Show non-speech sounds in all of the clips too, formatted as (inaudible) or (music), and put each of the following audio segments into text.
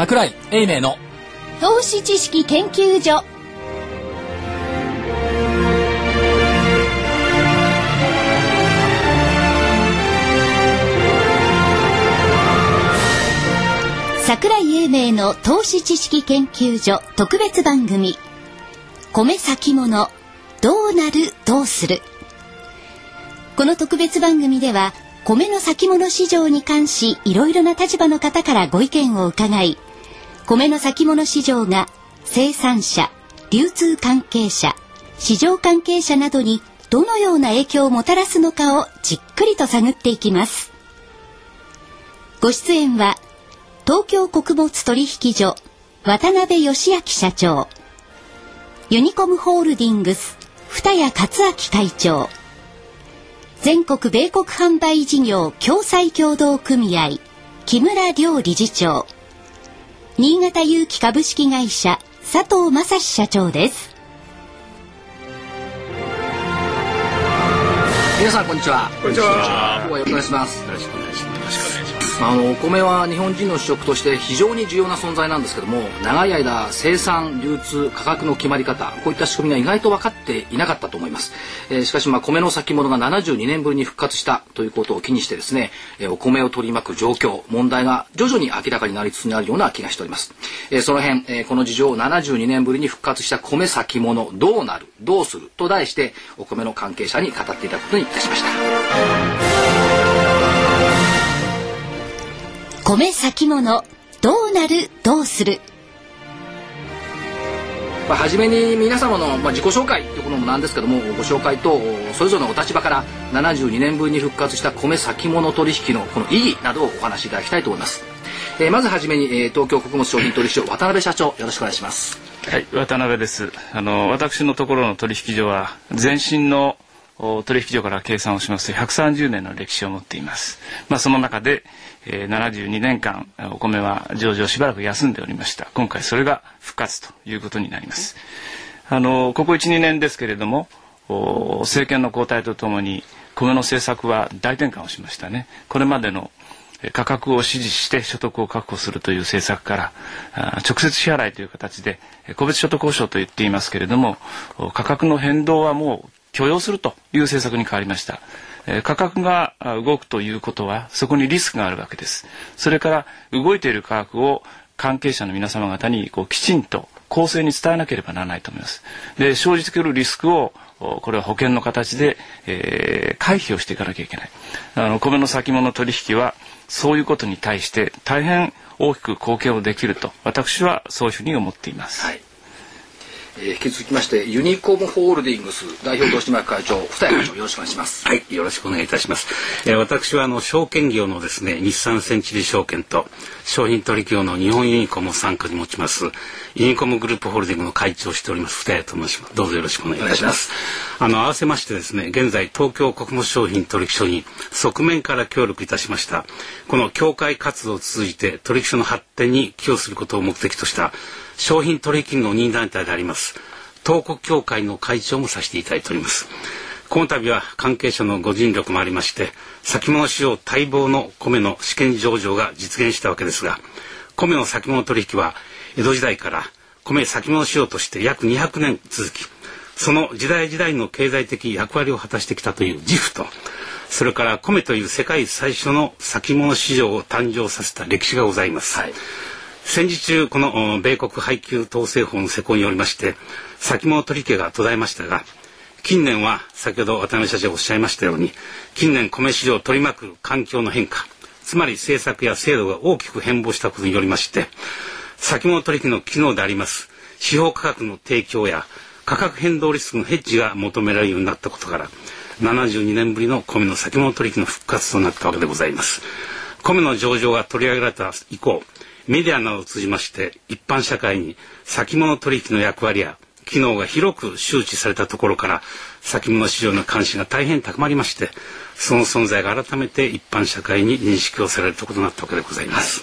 桜井英明の投資知識研究所。桜井英明の投資知識研究所特別番組。米先物。どうなる？どうする？この特別番組では米の先物市場に関しいろいろな立場の方からご意見を伺い米の先物市場が生産者流通関係者市場関係者などにどのような影響をもたらすのかをじっくりと探っていきます。ご出演は東京穀物取引所渡辺義明社長ユニコムホールディングス二谷勝明会長全国米国販売事業共済協同組合木村良理事長新潟有機株式会社佐藤正史社長です皆さんこんにちはこんにちは。今日はよろしくお願いしますよろしくお願いします。よろしくお願いします。あのお米は日本人の主食として非常に重要な存在なんですけども長い間生産流通価格の決まり方こういった仕組みが意外と分かっていなかったと思います、えーしかしまあ米の先物が72年ぶりに復活したということを機にしてですね、えーお米を取り巻く状況問題が徐々に明らかになりつつあるような気がしております、えーその辺、えーこの事情を72年ぶりに復活した米先物どうなるどうすると題してお米の関係者に語っていただくことにいたしました。米先物どうなるどうする？まあ、初めに皆様の、まあ、自己紹介ということもなんですけどもご紹介とそれぞれのお立場から72年ぶりに復活した米先物取引のこの意義などをお話しいただきたいと思います、えーまずはじめに、えー東京穀物商品取引所渡辺社長よろしくお願いしますはい、渡辺です。あの私のところの取引所は前身のお取引所から計算をしますと130年の歴史を持っています。まあその中で、えー、72年間お米は上場しばらく休んでおりました。今回それが復活ということになります。あのここ1、2年ですけれども、政権の交代とともに米の政策は大転換をしましたね。これまでの価格を支持して所得を確保するという政策から直接支払いという形で個別所得保障と言っていますけれども価格の変動はもう許容するという政策に変わりました。価格が動くということはそこにリスクがあるわけです。それから動いている価格を関係者の皆様方にこうきちんと公正に伝えなければならないと思います。で生じてくるリスクをこれは保険の形で、えー回避をしていかなきゃいけない。あの米の先物取引はそういうことに対して大変大きく貢献をできると私はそういうふうに思っています。はい、えー引き続きましてユニコムホールディングス代表取締役会長二谷会長よろしくお願いしますはい、よろしくお願いいたします。えー私はあの証券業のですね、日産センチュリー証券と商品取引業の日本ユニコムを傘下に持ちますユニコムグループホールディングの会長をしております二家と申します。どうぞよろしくお願いいたします。あの合わせましてですね、現在東京穀物商品取引所に側面から協力いたしました。この協会活動を通じて取引所の発展に寄与することを目的とした商品取引の任意団体であります。東穀協会の会長もさせていただいております。この度は関係者のご尽力もありまして先物市場待望の米の試験上場が実現したわけですが米の先物取引は江戸時代から米先物市場として約200年続きその時代時代の経済的役割を果たしてきたという自負とそれから米という世界最初の先物市場を誕生させた歴史がございます。はい戦時中この米国配給統制法の施行によりまして先物取引が途絶えましたが近年は先ほど渡辺社長おっしゃいましたように近年米市場を取り巻く環境の変化つまり政策や制度が大きく変貌したことによりまして先物取引の機能であります司法価格の提供や価格変動リスクのヘッジが求められるようになったことから72年ぶりの米の先物取引の復活となったわけでございます。米の上場が取り上げられた以降メディアなどを通じまして一般社会に先物取引の役割や機能が広く周知されたところから先物市場の関心が大変高まりましてその存在が改めて一般社会に認識をされるということなったわけでございます、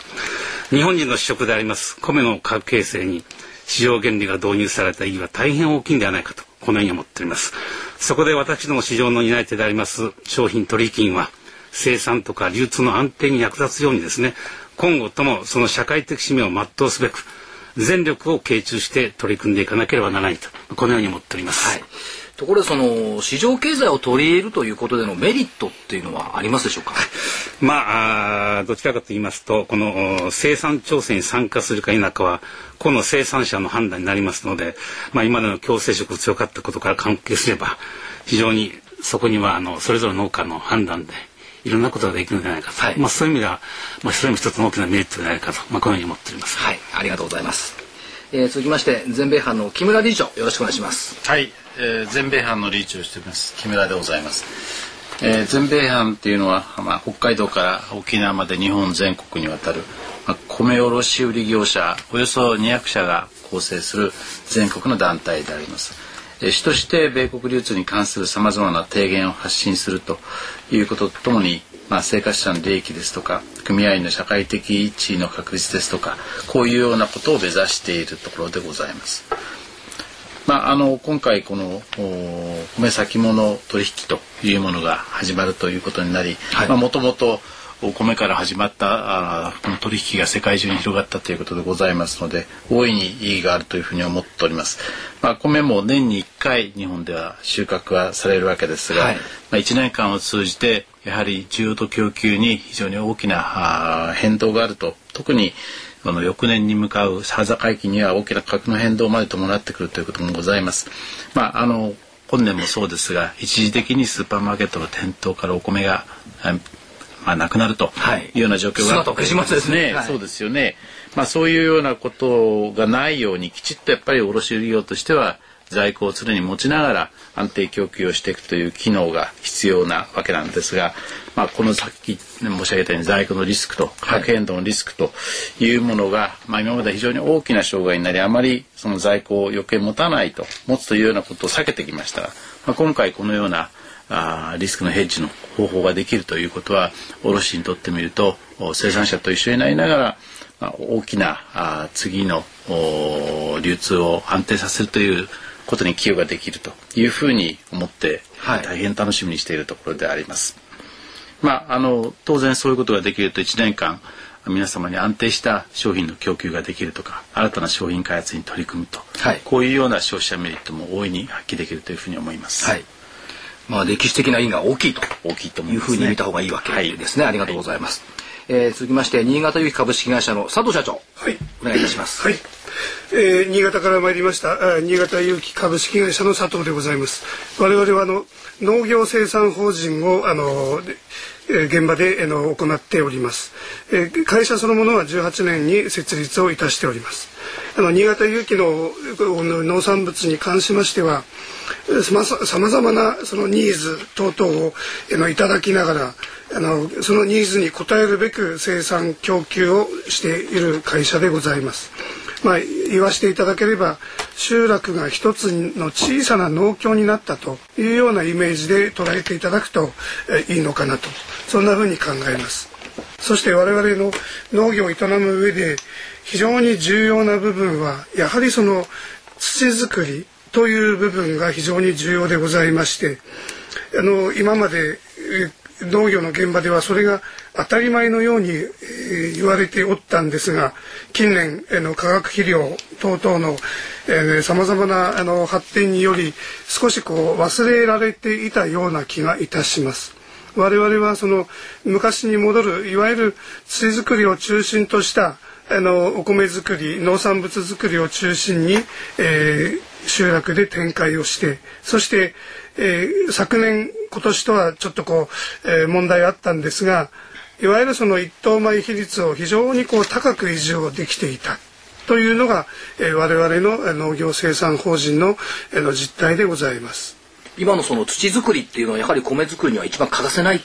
日本人の主食であります米の価格形成に市場原理が導入された意義は大変大きいんではないかとこのように思っております。そこで私ども市場の担い手であります商品取引員は生産とか流通の安定に役立つようにですね今後ともその社会的使命を全うすべく全力を傾注して取り組んでいかなければならないとこのように思っております。はいところでその市場経済を取り入れるということでのメリットっていうのはありますでしょうか？(laughs) まあどちらかと言いますとこの生産調整に参加するか否かはこの生産者の判断になりますので、まあ今までの強制色強かったことから関係すれば非常にそこにはあのそれぞれ農家の判断でいろんなことができるのではないかと、はい、まあそういう意味では、まあ、それも一つの大きなメリットではないかと、まあ、このように思っております。はい、ありがとうございます。えー、続きまして全米班の木村理事長よろしくお願いします。はい、えー、全米班の理事長をしております木村でございます。えー、全米班っていうのは、まあ、北海道から沖縄まで日本全国にわたる、まあ、米卸売業者およそ200社が構成する全国の団体であります。主として米国流通に関するさまざまな提言を発信するということとともに、まあ、生活者の利益ですとか組合員の社会的地位の確立ですとかこういうようなことを目指しているところでございます。まあ、あの今回この米先物取引というものが始まるということになりもともとお米から始まったあこの取引が世界中に広がったということでございますので大いに意義があるというふうに思っております。まあ、米も年に1回日本では収穫はされるわけですが、はい、まあ、1年間を通じてやはり需要と供給に非常に大きな変動があると特にあの翌年に向かう端境期には大きな価格の変動まで伴ってくるということもございます。まああの本年もそうですが一時的にスーパーマーケットの店頭からお米がまあ、なくなるとい。うような状況が。ね、はい、そうですよね、まあ、そういうようなことがないようにきちっとやっぱり卸売業としては在庫を常に持ちながら安定供給をしていくという機能が必要なわけなんですが、まあ、このさっき申し上げたように在庫のリスクと価格変動のリスクというものが、まあ、今まで非常に大きな障害になりあまりその在庫を余計持たないと持つというようなことを避けてきました。が、まあ、今回このようなあリスクのヘッジの方法ができるということは卸にとってみると生産者と一緒になりながら、まあ、大きなあ次の流通を安定させるということに寄与ができるというふうに思って、はい、大変楽しみにしているところであります。まあ、あの当然そういうことができると1年間皆様に安定した商品の供給ができるとか新たな商品開発に取り組むと、はい、こういうような消費者メリットも大いに発揮できるというふうに思います。はいまあ、歴史的な意義が大きいと大きいというふうに見た方がいいわけですね。はい、ありがとうございます。はい、えー、続きまして新潟有機株式会社の佐藤社長、はい、お願いいたします。はい。えー、新潟から参りました新潟有機株式会社の佐藤でございます。我々はあの農業生産法人をあの現場であの行っております。え会社そのものは18年に設立をいたしております。あの新潟有機の農産物に関しましては。さまざまなそのニーズ等々をあのいただきながらあのそのニーズに応えるべく生産供給をしている会社でございます。まあ、言わせていただければ集落が一つの小さな農協になったというようなイメージで捉えていただくといいのかなとそんなふうに考えます。そして我々の農業を営む上で非常に重要な部分はやはりその土作りという部分が非常に重要でございましてあの今まで農業の現場ではそれが当たり前のように、えー、言われておったんですが近年、えー、の化学肥料等々のさまざまなあの発展により少しこう忘れられていたような気がいたします。我々はその昔に戻るいわゆる土作りを中心としたあのお米作り農産物作りを中心に、えー、集落で展開をしてそして、えー、昨年今年とはちょっとこう、えー、問題あったんですがいわゆるその一等米比率を非常にこう高く維持をできていたというのが、えー、我々の農業生産法人の,、えー、の実態でございます。今のその土作りっていうのはやはり米作りには一番欠かせないっ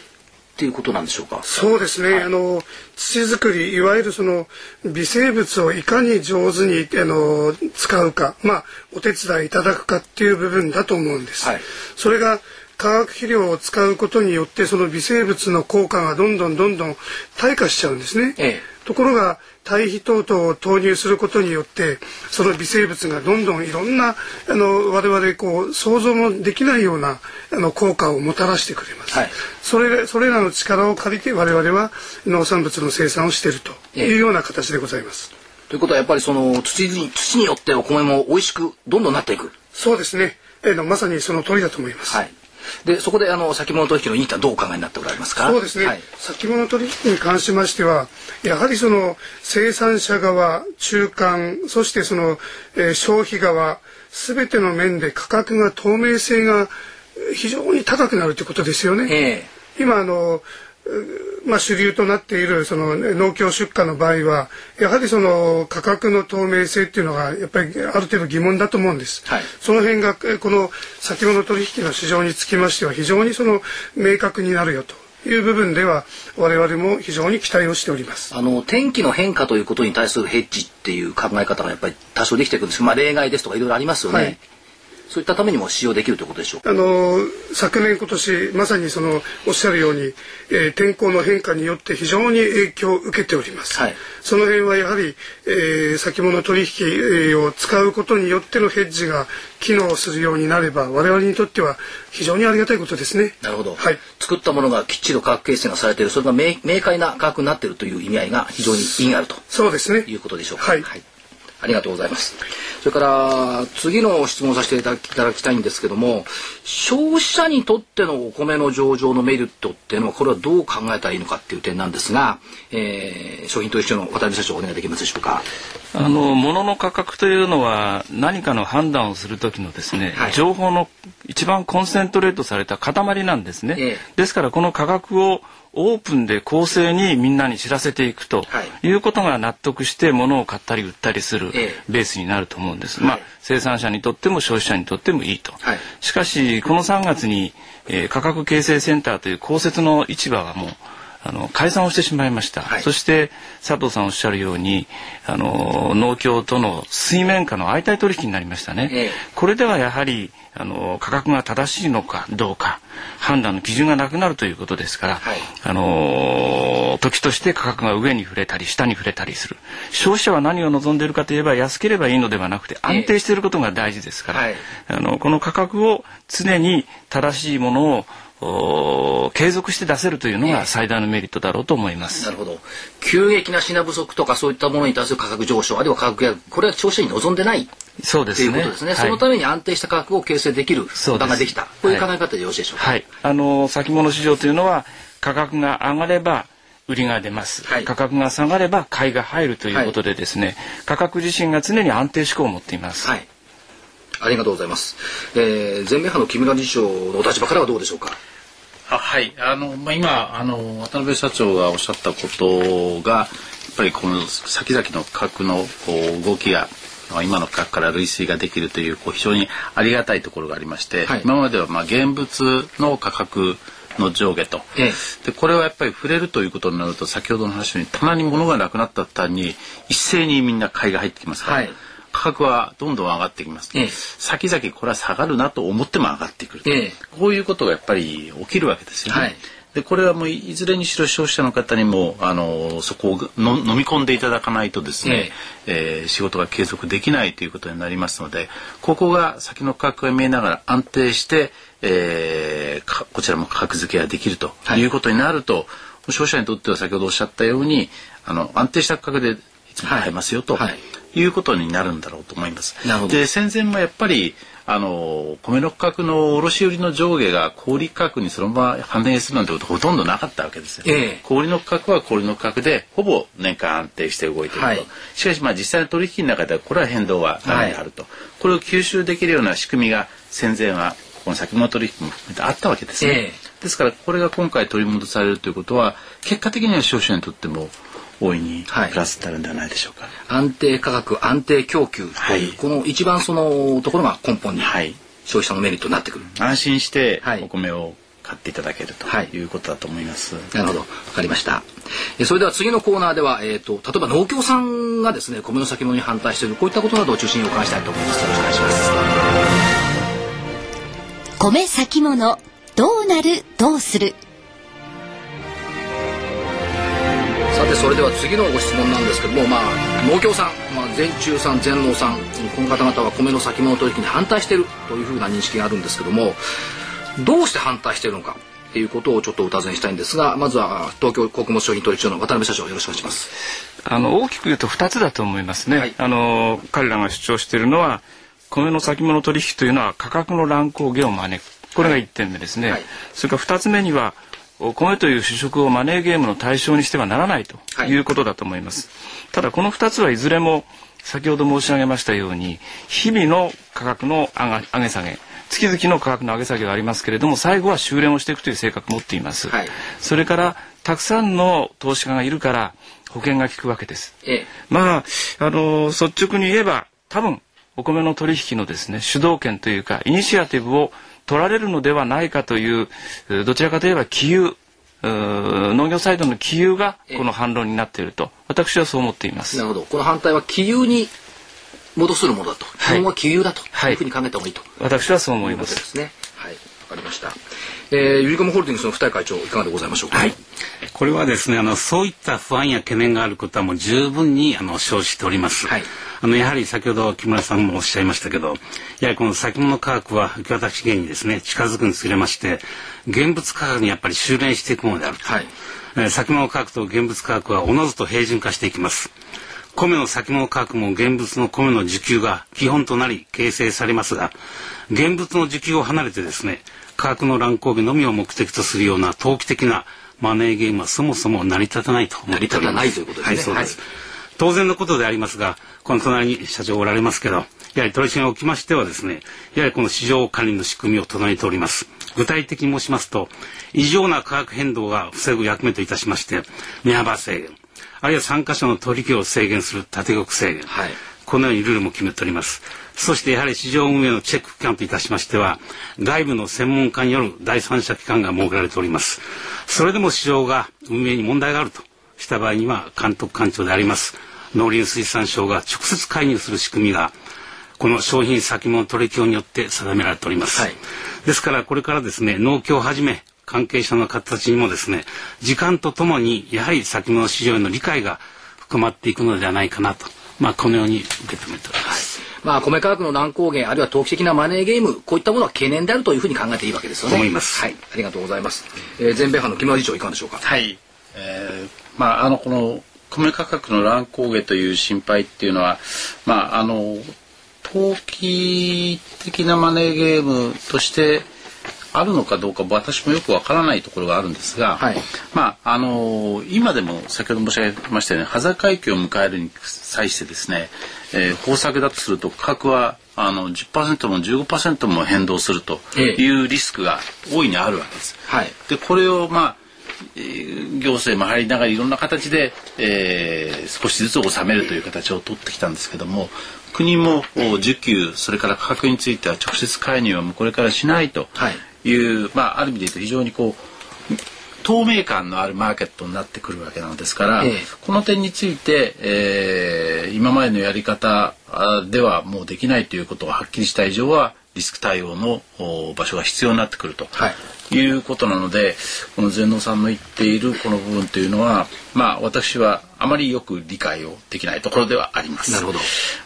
ていうことなんでしょうか？そうですね。はい、あの土作りいわゆるその微生物をいかに上手にあの使うか、まあお手伝いいただくかっていう部分だと思うんです。はい、それが化学肥料を使うことによってその微生物の効果がどんどんどんどん退化しちゃうんですね。ええ、ところが堆肥等々を投入することによってその微生物がどんどんいろんなあの我々こう想像もできないようなあの効果をもたらしてくれます、はい、それそれらの力を借りて我々は農産物の生産をしているというような形でございます。ということはやっぱりその土に土によってお米も美味しくどんどんなっていく。そうですね、えー、まさにその通りだと思います。はいでそこであの先物取引のインタどうお考えになっておられますか？そうですね、はい、先物取引に関しましてはやはりその生産者側中間そしてその、えー、消費側すべての面で価格が透明性が非常に高くなるということですよね。えー、今あのまあ、主流となっているその農協出荷の場合はやはりその価格の透明性っていうのがやっぱりある程度疑問だと思うんです。はい、その辺がこの先物取引の市場につきましては非常にその明確になるよと。いう部分では我々も非常に期待をしておりますあの天気の変化ということに対するヘッジっていう考え方がやっぱり多少できていくんですまあ、例外ですとかいろいろありますよね。はいそういったためにも使用できるということでしょうあの昨年今年まさにそのおっしゃるように、えー、天候の変化によって非常に影響を受けております、はい、その辺はやはり、えー、先物取引を使うことによってのヘッジが機能するようになれば我々にとっては非常にありがたいことですね。なるほど、はい、作ったものがきっちり価格形成がされているそれが明明快な価格になっているという意味合いが非常に意義があるとそうですね。いうことでしょうか？はい、はいありがとうございます。それから次の質問させていただきたいんですけども消費者にとってのお米の上場のメリットっていうのはこれはどう考えたらいいのかっていう点なんですが、えー、商品取引所の渡辺社長お願いできますでしょうか？あの物の価格というのは何かの判断をする時のですね、はい、情報の一番コンセントレートされた塊なんですね。ええ、ですからこの価格をオープンで公正にみんなに知らせていくということが納得して物を買ったり売ったりするベースになると思うんです。まあ生産者にとっても消費者にとってもいいと。しかしこの3月に、えー、価格形成センターという公設の市場がもうあの解散をしてしまいました、はい、そして佐藤さんおっしゃるようにあの農協との水面下の相対取引になりましたね、ええ、これではやはりあの価格が正しいのかどうか判断の基準がなくなるということですから、はい、あの時として価格が上に触れたり下に触れたりする。消費者は何を望んでいるかといえば安ければいいのではなくて安定していることが大事ですから、えはい、あのこの価格を常に正しいものを継続して出せるというのが最大のメリットだろうと思います。なるほど。急激な品不足とかそういったものに対する価格上昇あるいは価格やこれは消費者に望んでないそうですね。ということですね。はい、そのために安定した価格を形成できる場ができた。こういう考え方でよろしいでしょうか？はい。あの先物市場というのは価格が上がれば売りが出ます、はい、価格が下がれば買いが入るということでですね、はい、価格自身が常に安定志向を持っています。はい。ありがとうございます。えー、全米派の木村理事長の立場からはどうでしょうか？あはい。あの、まあ、今あの渡辺社長がおっしゃったことがやっぱりこの先々の価格のこう動きが今の価格から類推ができるというこう非常にありがたいところがありまして、はい、今まではまあ現物の価格の上下と、ええ、でこれはやっぱり触れるということになると先ほどの話に棚に物がなくなった途端に一斉にみんな買いが入ってきますから、はい、価格はどんどん上がってきます、ええ、先々これは下がるなと思っても上がってくる、え、こういうことがやっぱり起きるわけですよね。はい。でこれはもういずれにしろ消費者の方にもあのそこをの飲み込んでいただかないとですね、ええ。ー、仕事が継続できないということになりますのでここが先の価格が見えながら安定して、えー、こちらも価格付けができるとい。うことになると、はい、消費者にとっては先ほどおっしゃったようにあの安定した価格でいつも買えますよと。はい。はいいうことになるんだろうと思います。で戦前もやっぱりあの米の価格の卸売の上下が小売価格にそのまま反映するなんてことほとんどなかったわけですよ、えー、小売の価格は小売の価格でほぼ年間安定して動いていると、はい、しかしまあ実際の取引の中ではこれは変動は何であると、はい、これを吸収できるような仕組みが戦前はこの先物取引も含めてあったわけですね、えー、ですからこれが今回取り戻されるということは結果的には消費者にとっても大いにプラスになるんではないでしょうか、はい、安定価格安定供給という、はい、この一番そのところが根本に消費者のメリットになってくる、安心してお米を買っていただけるということだと思います。なるほど、わかりました。えそれでは次のコーナーでは、えっ、ー、と例えば農協さんがですね米の先物に反対しているこういったことなどを中心にお伺いしたいと思います。よろしくお願いします。米先物どうなるどうする。でそれでは次のご質問なんですけども、まあ、農協さん、まあ、全中さん全農さんこの方々は米の先物取引に反対しているというふうな認識があるんですけどもどうして反対しているのかっていうことをちょっとお尋ねしたいんですがまずは東京穀物商品取引所の渡辺社長よろしくお願いします。あの大きく言うと2つだと思いますね、はい、あの彼らが主張しているのは米の先物取引というのは価格の乱高下を招く。これが1点目ですね、はい、それから2つ目には米という主食をマネーゲームの対象にしてはならないとい。うことだと思います、はい、ただこの2つはいずれも先ほど申し上げましたように日々の価格の上げ下げ月々の価格の上げ下げがありますけれども最後は修練をしていくという性格を持っています、はい、それからたくさんの投資家がいるから保険が効くわけです、ええ、まああの率直に言えば多分お米の取引のですね主導権というかイニシアティブを取られるのではないかというどちらかといえば杞憂農業サイドの杞憂がこの反論になっていると。私はそう思っています。なるほど。この反対は杞憂に戻するものだと、はい、基本は杞憂だというふうに考えた方がいいと、はい、私はそう思います。ですね。はい。わかりましたえー、ユリコムホールディングスの二重会長いかがでございましょうか？はい。これはですね、あのそういった不安や懸念があることはもう十分にあの生じております。はい。あのやはり先ほど木村さんもおっしゃいましたけど、やはりこの先物価格は受け渡し源にですね近づくにつれまして、現物価格にやっぱり修練していくものであると。はい。えー、先物価格と現物価格はおのずと平準化していきます。米の先物価格も現物の米の需給が基本となり形成されますが現物の需給を離れてですね価格の乱高下のみを目的とするような投機的なマネーゲームはそもそも成り立たないと思っております。成り立たないということですね。はい、す。はい、当然のことでありますが、この隣に社長おられますけど、やはり取り締まりにおきましてはですね、やはりこの市場管理の仕組みを唱えております。具体的に申しますと、異常な価格変動が防ぐ役目といたしまして、値幅制限、あるいは参加者の取引を制限する縦国制限、はい、このようにルールも決めております。そしてやはり市場運営のチェック機関といたしましては外部の専門家による第三者機関が設けられております。それでも市場が運営に問題があるとした場合には監督官庁であります農林水産省が直接介入する仕組みがこの商品先物取引によって定められております、はい、ですからこれからですね農協をはじめ関係者の方たちにもですね時間とともにやはり先物市場への理解が深まっていくのではないかなとまあこのように受け止めております、はいまあ、米価格の乱高下あるいは投機的なマネーゲームこういったものは懸念であるというふうに考えていいわけですよね。思います。はい、ありがとうございます。えー、全米派の木村理事長いかがでしょうか？はい。えー、まああのこの米価格の乱高下という心配っていうのは、まああの投機的なマネーゲームとしてあるのかどうか私もよくわからないところがあるんですが、はい、まああの今でも先ほど申し上げましたように端境期を迎えるに際してですね、えー、方策だとすると価格はあの10%も15%も変動するというリスクが大いにあるわけです。はい、でこれをまあ行政も入りながらいろんな形で、えー、少しずつ収めるという形を取ってきたんですけども国も需給それから価格については直接介入はもうこれからしないとい。う、はい、まあ、ある意味で言うと非常にこう透明感のあるマーケットになってくるわけなのですから、ええ、この点について、えー、今までのやり方ではもうできないということがはっきりした以上はリスク対応の場所が必要になってくると、はい、いうことなのでこの全農さんの言っているこの部分というのはまあ私はあまりよく理解をできないところではあります。なるほど。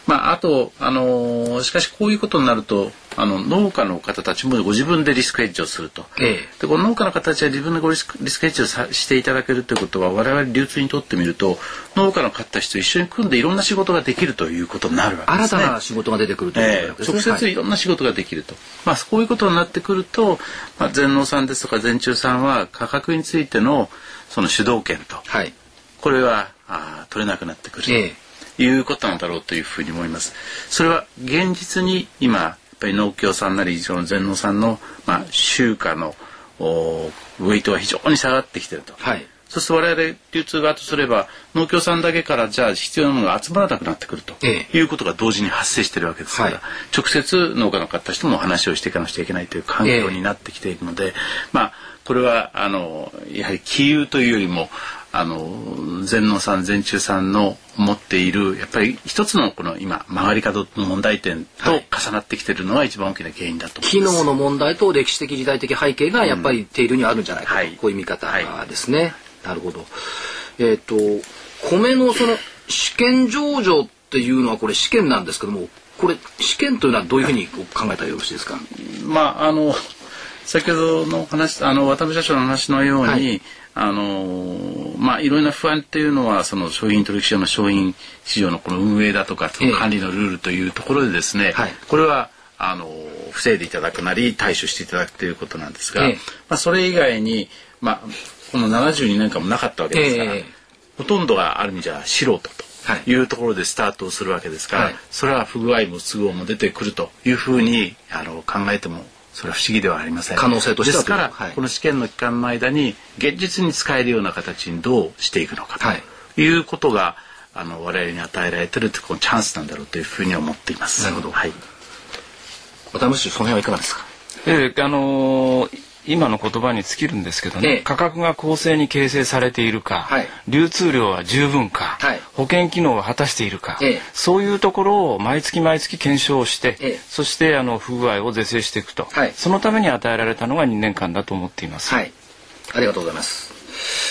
まああとあのしかしこういうことになるとあの農家の方たちもご自分でリスクヘッジをすると。ええ、でこの農家の方たちは自分でごリスクリスクヘッジをさしていただけるということは我々流通にとってみると農家の方たちと一緒に組んでいろんな仕事ができるということになるわけですね。新たな仕事が出てくるということですね。え直接いろんな仕事ができると。はい、まあこういうことになってくると、まあ全農さんですとか全中さんは価格についてのその主導権と。はいこれはあ取れなくなってくる、えということなんだろうというふうに思います。それは現実に今ぱり農協さんなりその全農さんの、まあ、収荷のウェイトが非常に下がってきてると。はい。そうすると我々流通側とすれば農協さんだけからじゃあ必要なものが集まらなくなってくると。いうことが同時に発生しているわけですから、はい、直接農家の方たちとも話をしていかなくちゃいけないという環境になってきているので、まあこれはあのやはり杞憂というよりもあの全農さん全中さんの持っているやっぱり一つのこの今曲がり角の問題点と重なってきてるのは一番大きな原因だと機能の問題と歴史的時代的背景がやっぱりテールにあるんじゃないかと、うん、こういう見方ですね、はい、なるほど。えっ、ー、と米のその試験上場っていうのはこれ試験なんですけどもこれ試験というのはどういうふうに考えたらよろしいですか？まああの先ほどの話あの渡辺社長の話のように、はい、あのまあいろんな不安っていうのはその商品取引所の商品市場のこの運営だとか管理のルールというところでですね、はい、これはあの防いでいただくなり対処していただくということなんですが、まあそれ以外にまあこの72年間もなかったわけですから、ほとんどがある意味じゃ素人と。い。うところでスタートをするわけですから、はい、それは不具合も都合も出てくるというふうにあの考えてもそれは不思議ではありません可能性としてはですから、はい、この試験の期間の間に現実に使えるような形にどうしていくのかということが、あの我々に与えられてるというこのチャンスなんだろうというふうに思っています。なるほど。はい。渡辺氏その辺はいかがですか？えー、あのー今の言葉に尽きるんですけどね、ええ、価格が公正に形成されているか、はい、流通量は十分か、はい、保険機能を果たしているか、え、そういうところを毎月毎月検証して、そしてあの不具合を是正していくと、はい、そのために与えられたのが2年間だと思っています。ありがとうございます。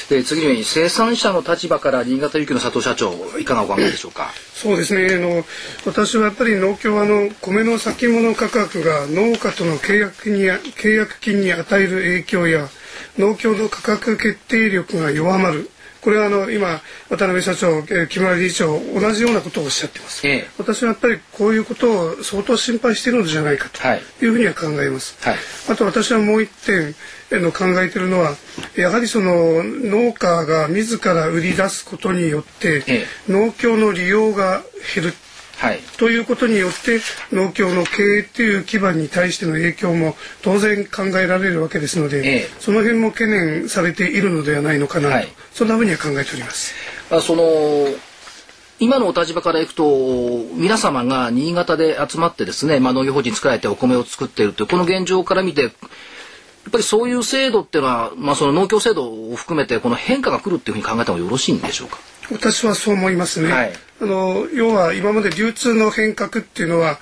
で次に生産者の立場から新潟ゆきの佐藤社長いかがお考えでしょうか？そうですね。あの私はやっぱり農協はあの米の先物価格が農家との契約に契約金に与える影響や農協の価格決定力が弱まる。これはあの今渡辺社長、木村理事長同じようなことをおっしゃってます、ええ、私はやっぱりこういうことを相当心配しているのじゃないかというふうには考えます、はい、あと私はもう一点の考えているのはやはりその農家が自ら売り出すことによって、農協の利用が減る。はい、ということによって農協の経営という基盤に対しての影響も当然考えられるわけですので、ええ、その辺も懸念されているのではないのかなと、はい、そんなふうには考えております。あその今のお立場からいくと皆様が新潟で集まってですね、まあ、農業法人作られてお米を作っているというこの現状から見てっぱりそういう制度っていうのは、まあ、その農協制度を含めてこの変化が来るっていうふうに考えた方がよろしいんでしょうか？私はそう思いますね、はい、あの要は今まで流通の変革っていうのは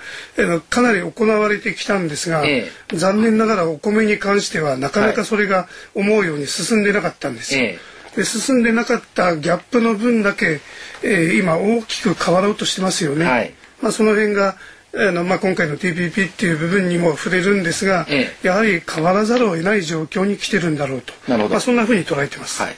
かなり行われてきたんですが、ええ、残念ながらお米に関してはなかなかそれが思うように進んでなかったんです、え、で進んでなかったギャップの分だけ、えー、今大きく変わろうとしてますよね、はい、まあ、その辺があのまあ、今回の TPP っていう部分にも触れるんですが、ええ、やはり変わらざるを得ない状況に来てるんだろうと。なるほど、まあ、そんなふうに捉えてます、はい、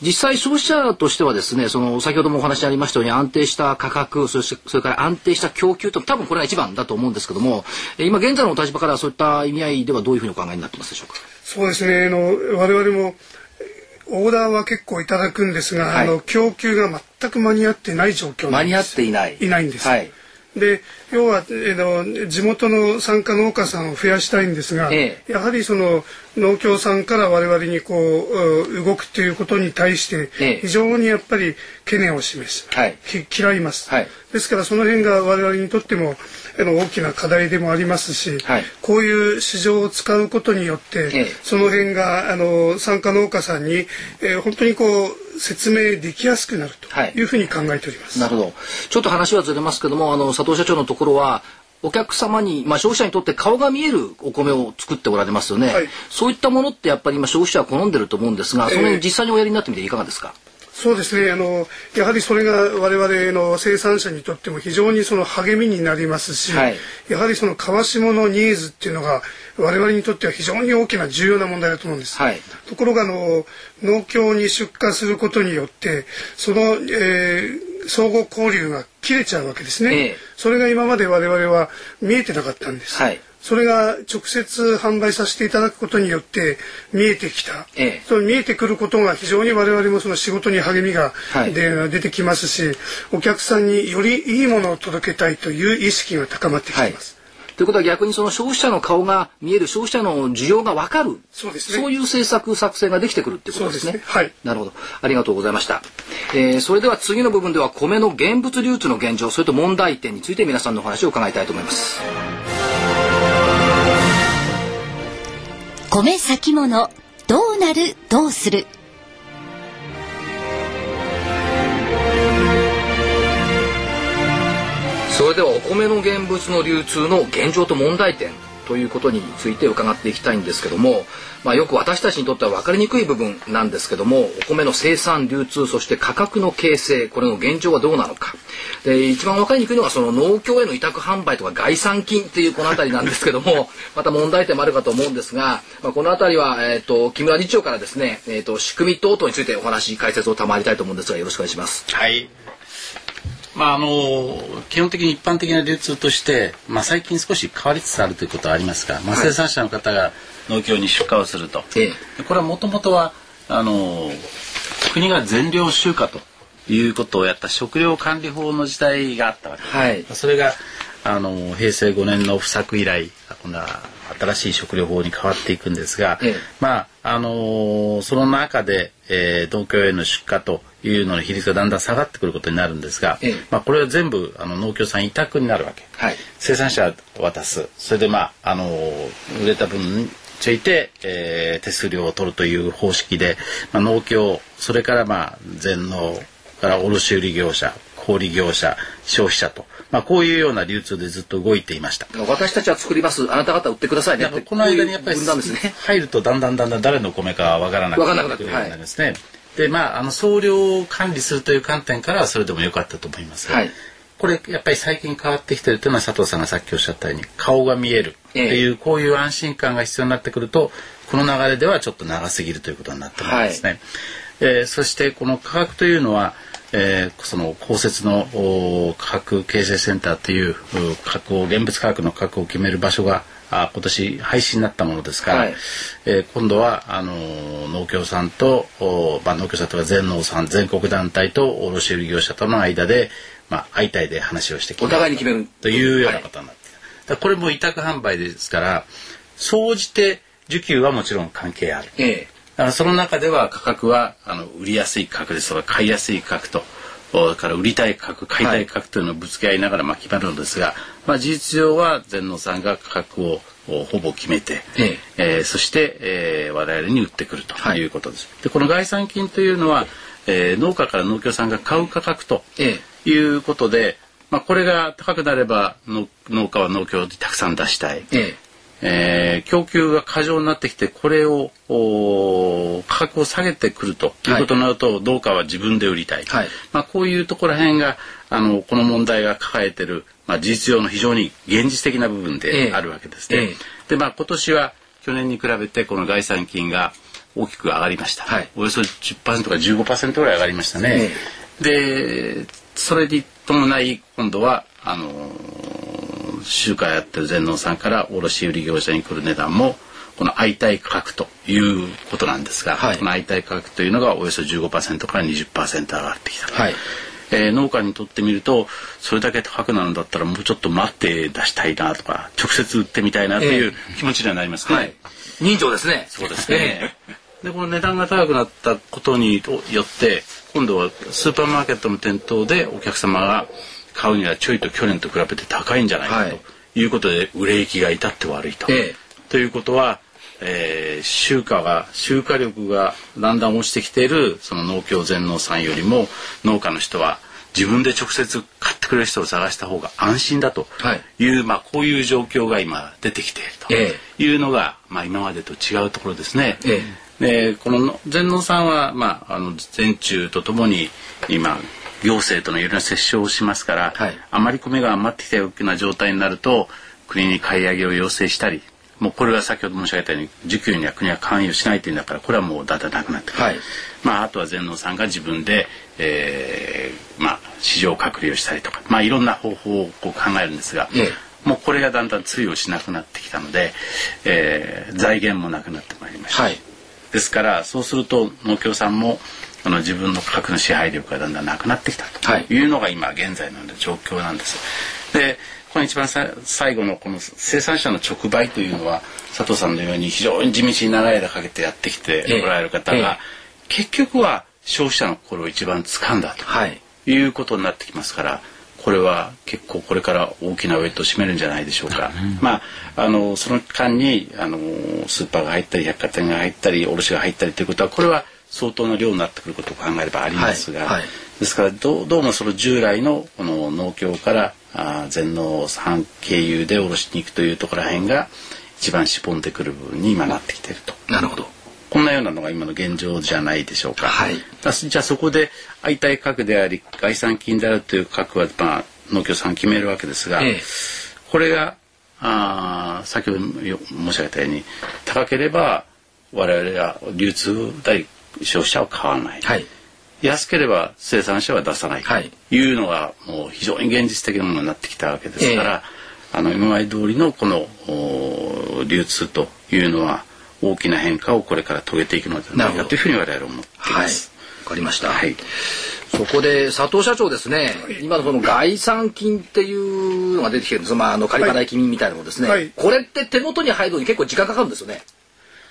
実際消費者としてはですねその先ほどもお話ありましたように安定した価格そしてそれから安定した供給と多分これが一番だと思うんですけども今現在のお立場からそういった意味合いではどういうふうにお考えになってますでしょうか？そうですね。あの我々もオーダーは結構いただくんですが、はい、あの供給が全く間に合ってない状況間に合っていない。いないんです、はい。で要は、えー、地元の参加農家さんを増やしたいんですが、ええ、やはりその農協さんから我々にこう動くということに対して非常にやっぱり懸念を示す、はい、嫌います、はい、ですからその辺が我々にとってもあの大きな課題でもありますし、はい、こういう市場を使うことによって、え、その辺があの参加農家さんに、えー、本当にこう説明できやすくなるとい。うふうに考えております。なるほど。ちょっと話はずれますけども、あの佐藤社長のところはお客様に、まあ、消費者にとって顔が見えるお米を作っておられますよね、はい、そういったものってやっぱり今消費者は好んでると思うんですがその実際におやりになってみていかがですか、そうですね。あのやはりそれが我々の生産者にとっても非常にその励みになりますし、はい、やはりその川下のニーズっていうのが我々にとっては非常に大きな重要な問題だと思うんです。はい、ところがあの農協に出荷することによってその、えー、相互交流が切れちゃうわけですね。ええ、それが今まで我々は見えてなかったんです。はいそれが直接販売させていただくことによって見えてきた、ええ、その見えてくることが非常に我々もその仕事に励みが、はい、で出てきますしお客さんによりいいものを届けたいという意識が高まってきています。はいということは逆にその消費者の顔が見える消費者の需要が分かる。そうです、ね、そういう政策作成ができてくるっていうことですね。すね。はい、なるほど。ありがとうございました、えー、それでは次の部分では米の現物流通の現状それと問題点について皆さんのお話を伺いたいと思います。米先物どうなるどうするそれではお米の現物の流通の現状と問題点ということについて伺っていきたいんですけども、まあ、よく私たちにとっては分かりにくい部分なんですけどもお米の生産流通そして価格の形成これの現状はどうなのかで一番分かりにくいのがその農協への委託販売とか概算金っていうこの辺りなんですけども (laughs) また問題点もあるかと思うんですが、まあ、この辺りは、えーと、木村理事長からですね、えーと、仕組み等々についてお話解説を賜りたいと思うんですがよろしくお願いします。はいまああの基本的に一般的な流通として、まあ、最近少し変わりつつあるということはありますが、まあ、生産者の方が農協に出荷をすると、はい、これはもともとはあの国が全量集荷ということをやった食料管理法の時代があったわけです、はい、それがあの平成5年の不作以来こんな新しい食料法に変わっていくんですが、ええ、まああのー、その中で、えー、農協への出荷というのの比率がだんだん下がってくることになるんですが、え、まあ、これは全部あの農協さん委託になるわけ、はい、生産者渡す。それでまあ、あのー、売れた分について、えー、手数料を取るという方式で、まあ、農協それからまあ全農から卸売業者小売業者消費者と、まあ、こういうような流通でずっと動いていました。私たちは作ります。あなた方売ってくださいね。この間にやっぱり入るとだんだんだんだん誰の米かわからなくなってくるようになりますね、はい、でまああの総量を管理するという観点からはそれでも良かったと思います、はい、これやっぱり最近変わってきてるというのは佐藤さんがさっきおっしゃったように顔が見えるっていう、ええ、こういう安心感が必要になってくるとこの流れではちょっと長すぎるということになってますね、はい、えー、そしてこの価格というのはえー、その公設の価格形成センターっていう価格を現物価格の価格を決める場所があ今年廃止になったものですから、はい、えー、今度はあの農協さんと、まあ、農協さんとか全農さん全国団体と卸売業者との間で、まあ、相対で話をしてお互いに決める。というようなことになって、はい、これも委託販売ですから総じて需給はもちろん関係ある。ええ。だからその中では価格はあの売りやすい価格ですとか買いやすい価格とだから売りたい価格買いたい価格というのをぶつけ合いながらまあ決まるのですが、まあ、事実上は全農さんが価格をほぼ決めて、ええ。えー、そして、えー、我々に売ってくるとい。うことです。はい、でこの概算金というのは、えー、農家から農協さんが買う価格ということで、まあ、これが高くなれば農家は農協でたくさん出したい、ええー、供給が過剰になってきてこれを価格を下げてくるということになると、はい、農家は自分で売りたい、はい、まあ、こういうところら辺があのこの問題が抱えてる、まあ、事実上の非常に現実的な部分であるわけですね。えーえ。ー、でまあ今年は去年に比べてこの概算金が大きく上がりました、はい、およそ10%か15%ぐらい上がりましたね。えー、でそれに伴い今度はあのー集会やってる全農さんから卸売業者に来る値段もこの相対価格ということなんですが、はい、この相対価格というのがおよそ15%から20%上がってきた。はいえー、農家にとってみるとそれだけ高くなるんだったらもうちょっと待って出したいなとか直接売ってみたいなという気持ちにはなりますね。えーはい、人情ですね。そうですね。でこの値段が高くなったことによって今度はスーパーマーケットの店頭でお客様が買うにはちょいと去年と比べて高いんじゃないかとい。うことで売れ行きが至って悪いと。ええ、ということは、えー、集荷が集荷力がだんだん落ちてきているその農協全農さんよりも農家の人は自分で直接買ってくれる人を探した方が安心だという、はい、まあこういう状況が今出てきているというのが、ええ、まあ今までと違うところですね。ええ、でこの全農さんはまああの全中とともに今行政とのいろんな折衝をしますから、はい、あまり米が余ってきたような状態になると国に買い上げを要請したりもうこれは先ほど申し上げたように需給には国は関与しないというんだからこれはもうだんだんなくなってくる、はい、まあ、あとは全農さんが自分で、えーまあ、市場隔離をしたりとか、まあ、いろんな方法をこう考えるんですが、ええ、もうこれがだんだん通用しなくなってきたので、えー、財源もなくなってまいりました、はい、ですからそうすると農協さんもその自分の価格の支配力がだんだんなくなってきたというのが今現在の状況なんです。でこの一番最後のこの生産者の直売というのは佐藤さんのように非常に地道に長い間かけてやってきておられる方が、結局は消費者の心を一番掴んだということになってきますから。これは結構これから大きなウェイトを占めるんじゃないでしょうか。うん、まああのその間にあのスーパーが入ったり百貨店が入ったり卸が入ったりということはこれは相当な量になってくることを考えればありますが、はいはい、ですからどうもその従来のこの農協からあ全農産経由で卸しに行くというところら辺が一番しぼんでくる部分に今なってきてると。なるほど。こんなようなのが今の現状じゃないでしょうか。はい。じゃあそこで相対価であり概算金であるという価格は、まあ、農協さん決めるわけですが、ええ、これがあ先ほど申し上げたように高ければ我々は流通代消費者は買わない、はい、安ければ生産者は出さないと。い。うのがもう非常に現実的なものになってきたわけですから、えー、あの今まで通りのこの流通というのは大きな変化をこれから遂げていくのではないかというふうに我々は思っています。わ、はい、かりました。はい。そこで佐藤社長ですね、はい、今のその概算金っていうのが出てきてるんです。まあ、あの仮払い金みたいなものですね、はい、これって手元に入るのに結構時間かかるんですよね。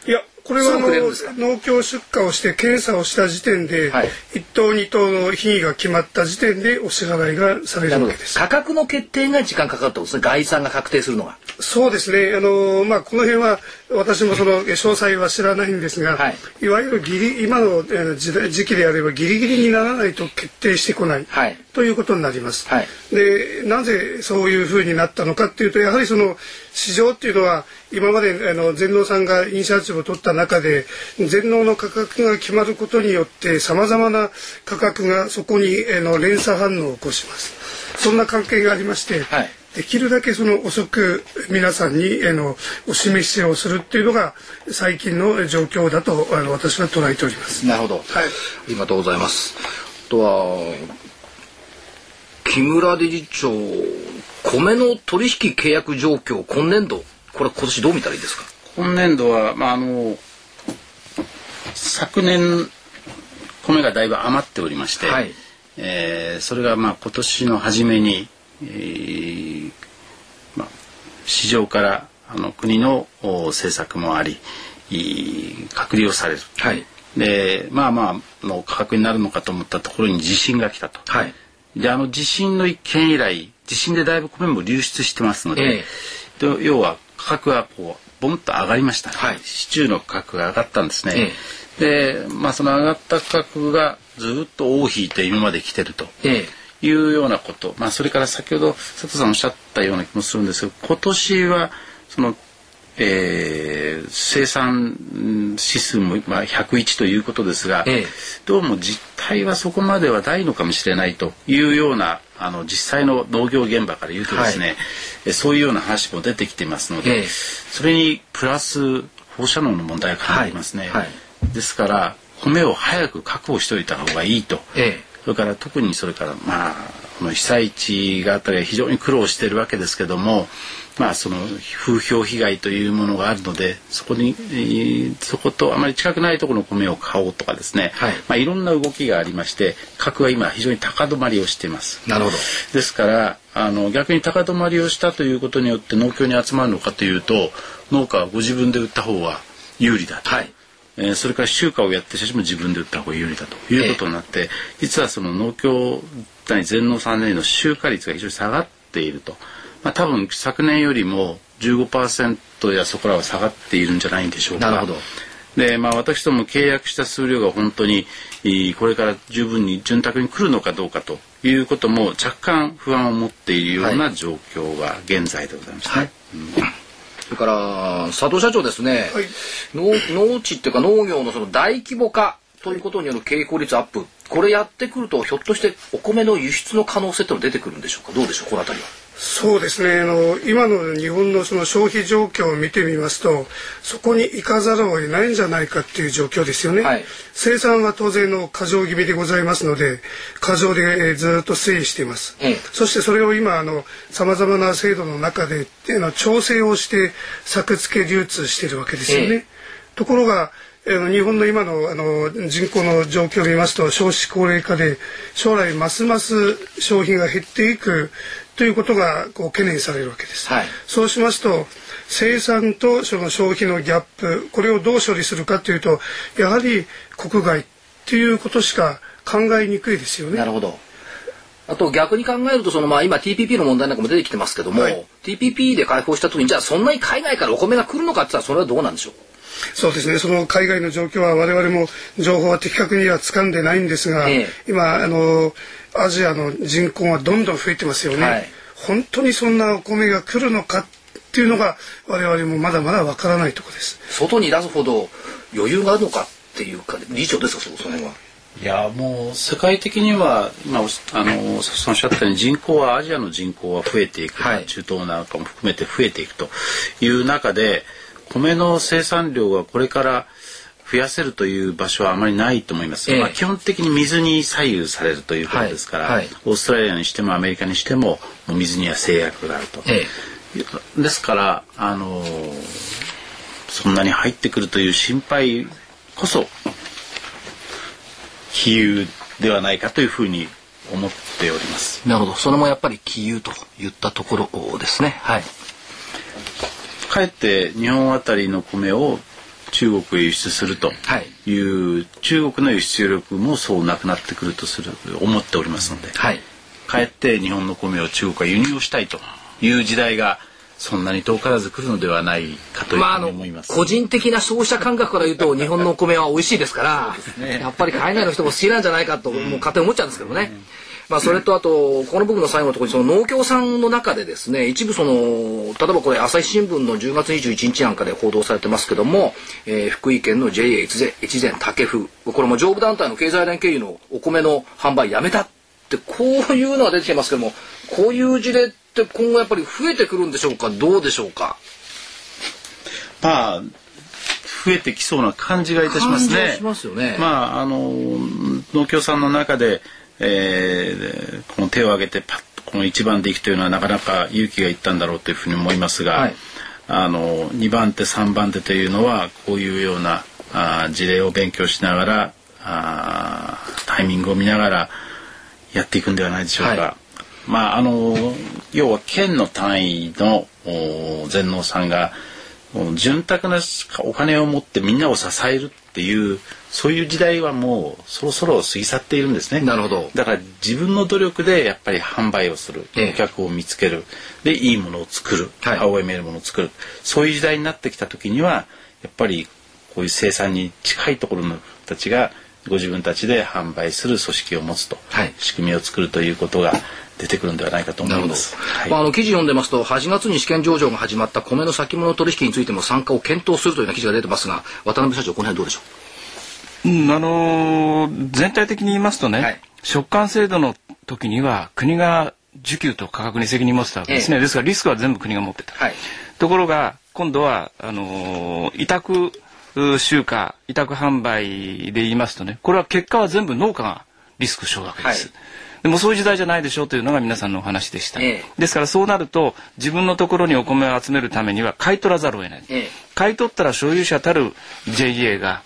いやこれは農協出荷をして検査をした時点で、はい、1等2等の品位が決まった時点でお支払いがされるわけです。価格の決定が時間かかるとですね概算が確定するのが。そうですね。あのまあこの辺は私もその (laughs) 詳細は知らないんですが、はい、いわゆるギリ今の時代時期であればギリギリにならないと決定してこない、はい、ということになります、はい、でなぜそういうふうになったのかっていうとやはりその市場っていうのは今まであの全農さんがイニシアチブを取った中で全農の価格が決まることによってさまざまな価格がそこにあの連鎖反応を起こします。そんな関係がありまして、はい、できるだけその遅く皆さんにあのお示しをするっていうのが最近の状況だとあの私は捉えております。なるほど、はい、ありがとうございます。あとは木村理事長米の取引契約状況今年度これ今年どう見たらいいですか？今年度は、まあ、あの昨年米がだいぶ余っておりまして、はい、えー、それがまあ今年の初めに、えーまあ、市場からあの国の政策もあり隔離をされる、はい、でまあまあの価格になるのかと思ったところに地震が来たと。はい、であの地震の一件以来地震でだいぶ米も流出してますのでえー、で要は価格がこうボンと上がりました、はい、シチューの価格が上がったんですね。えーで、まあ、その上がった価格がずっと尾を引いて今まで来てると。いうようなこと、まあ、それから先ほど佐藤さんおっしゃったような気もするんですが今年はその、えー、生産指数も、まあ、101ということですが、ええ、どうも実態はそこまではないのかもしれないというようなあの実際の農業現場から言うとですね、はい、そういうような話も出てきてますので、え、それにプラス放射能の問題がかなりますね。はい。はい。ですから米を早く確保しておいた方がいいと、ええ、それから特にそれからまあこの被災地があったり非常に苦労しているわけですけどもまあその風評被害というものがあるのでそこに、そことあまり近くないところの米を買おうとかですね、はい。まあ、いろんな動きがありまして価格は今非常に高止まりをしています。なるほど。ですからあの逆に高止まりをしたということによって農協に集まるのかというと農家はご自分で売った方が有利だと。はい。えー、それから集荷をやって写真も自分で売った方が有利だということになって、えー、実はその農協対全農3年の集荷率が非常に下がっていると、まあ、多分昨年よりも15%やそこらは下がっているんじゃないんでしょうか。なるほど。でまあ、私ども契約した数量が本当にこれから十分に潤沢に来るのかどうかということも若干不安を持っているような状況が現在でございますね。はい。うん。それから佐藤社長ですね、はい、農農地っていうか農業のその大規模化ということによる経営効率アップ。これやってくるとひょっとしてお米の輸出の可能性っての出てくるんでしょうか？どうでしょう？この辺りは。そうですね。あの今の日本のその消費状況を見てみますとそこに行かざるを得ないんじゃないかっていう状況ですよね、はい、生産は当然の過剰気味でございますので過剰で、えー、ずっと推移しています、うん、そしてそれを今あのさまざまな制度の中でっていうのは調整をして作付け流通しているわけですよね、ところが日本の今のあの人口の状況を見ますと少子高齢化で将来ますます消費が減っていくということがこう懸念されるわけです。はい、そうしますと生産とその消費のギャップこれをどう処理するかというとやはり国外っていうことしか考えにくいですよね。なるほど。あと逆に考えるとそのまあ今 TPP の問題なんかも出てきてますけども、はい、TPP で開放した時にじゃあそんなに海外からお米が来るのかって言ったらそれはどうなんでしょう？そうですね。その海外の状況は我々も情報は的確には掴んでないんですが、ええ、今あのアジアの人口はどんどん増えてますよね。はい本当にそんなお米が来るのかっていうのが我々もまだまだわからないところです。外に出すほど余裕があるのかっていうか理事長ですかその辺は。いやもう世界的には今あのおっしゃったように人口はアジアの人口は増えていく、はい、中東なんかも含めて増えていくという中で米の生産量がこれから増やせるという場所はあまりないと思います、えー、まあ、基本的に水に左右されるということですから、はいはい、オーストラリアにしてもアメリカにしてももう水には制約があると、えー、ですからあのー、そんなに入ってくるという心配こそ比喩ではないかというふうに思っております。なるほど。それもやっぱり杞憂といったところですね。はい。かえって日本あたりの米を中国へ輸出するとい。う、はい、中国の輸出力もそうなくなってくるとする思っておりますので、はい、かえって日本の米を中国は輸入をしたいという時代がそんなに遠からず来るのではないかというふうに思います、まあ、個人的な消費者感覚から言うと日本のお米は美味しいですからね、やっぱり海外の人も好きなんじゃないかともう勝手に思っちゃうんですけどね。うんまあ、それとあとこの部分の最後のところにその農協さんの中でですね一部その例えばこれ朝日新聞の10月21日なんかで報道されてますけども、えー、福井県の JA 越前竹風これも上部団体の経済連経由のお米の販売やめたってこういうのが出てきてますけどもこういう事例って今後やっぱり増えてくるんでしょうか？どうでしょうか？まあ増えてきそうな感じがいたしますね。しますよね。まああの農協さんの中でえー、この手を挙げてパッとこの1番でいくというのはなかなか勇気がいったんだろうというふうに思いますが、はい、あの2番手3番手というのはこういうようなあ事例を勉強しながらあタイミングを見ながらやっていくんではないでしょうか。はい、まああの要は県の単位の全農さんが潤沢なお金を持ってみんなを支えるっていうそういう時代はもうそろそろ過ぎ去っているんですね。なるほど。だから自分の努力でやっぱり販売をする、お客を見つける、でいいものを作る、はい、青い見えるものを作る、そういう時代になってきた時にはやっぱりこういう生産に近いところの人たちがご自分たちで販売する組織を持つと、はい、仕組みを作るということが出てくるんではないかと思います。はい、まあ、あの記事読んでますと8月に試験上場が始まった米の先物取引についても参加を検討するというような記事が出てますが渡辺社長この辺どうでしょう、うん、あのー、全体的に言いますとね、はい、食感制度の時には国が需給と価格に責任持ってたわけですね、ええ、ですからリスクは全部国が持ってた、はい、ところが今度はあのー、委託集荷委託販売で言いますとねこれは結果は全部農家がリスクしようわけです、はい。でもそういう時代じゃないでしょうというのが皆さんのお話でした、ええ、ですからそうなると自分のところにお米を集めるためには買い取らざるを得ない、え、買い取ったら所有者たる JA が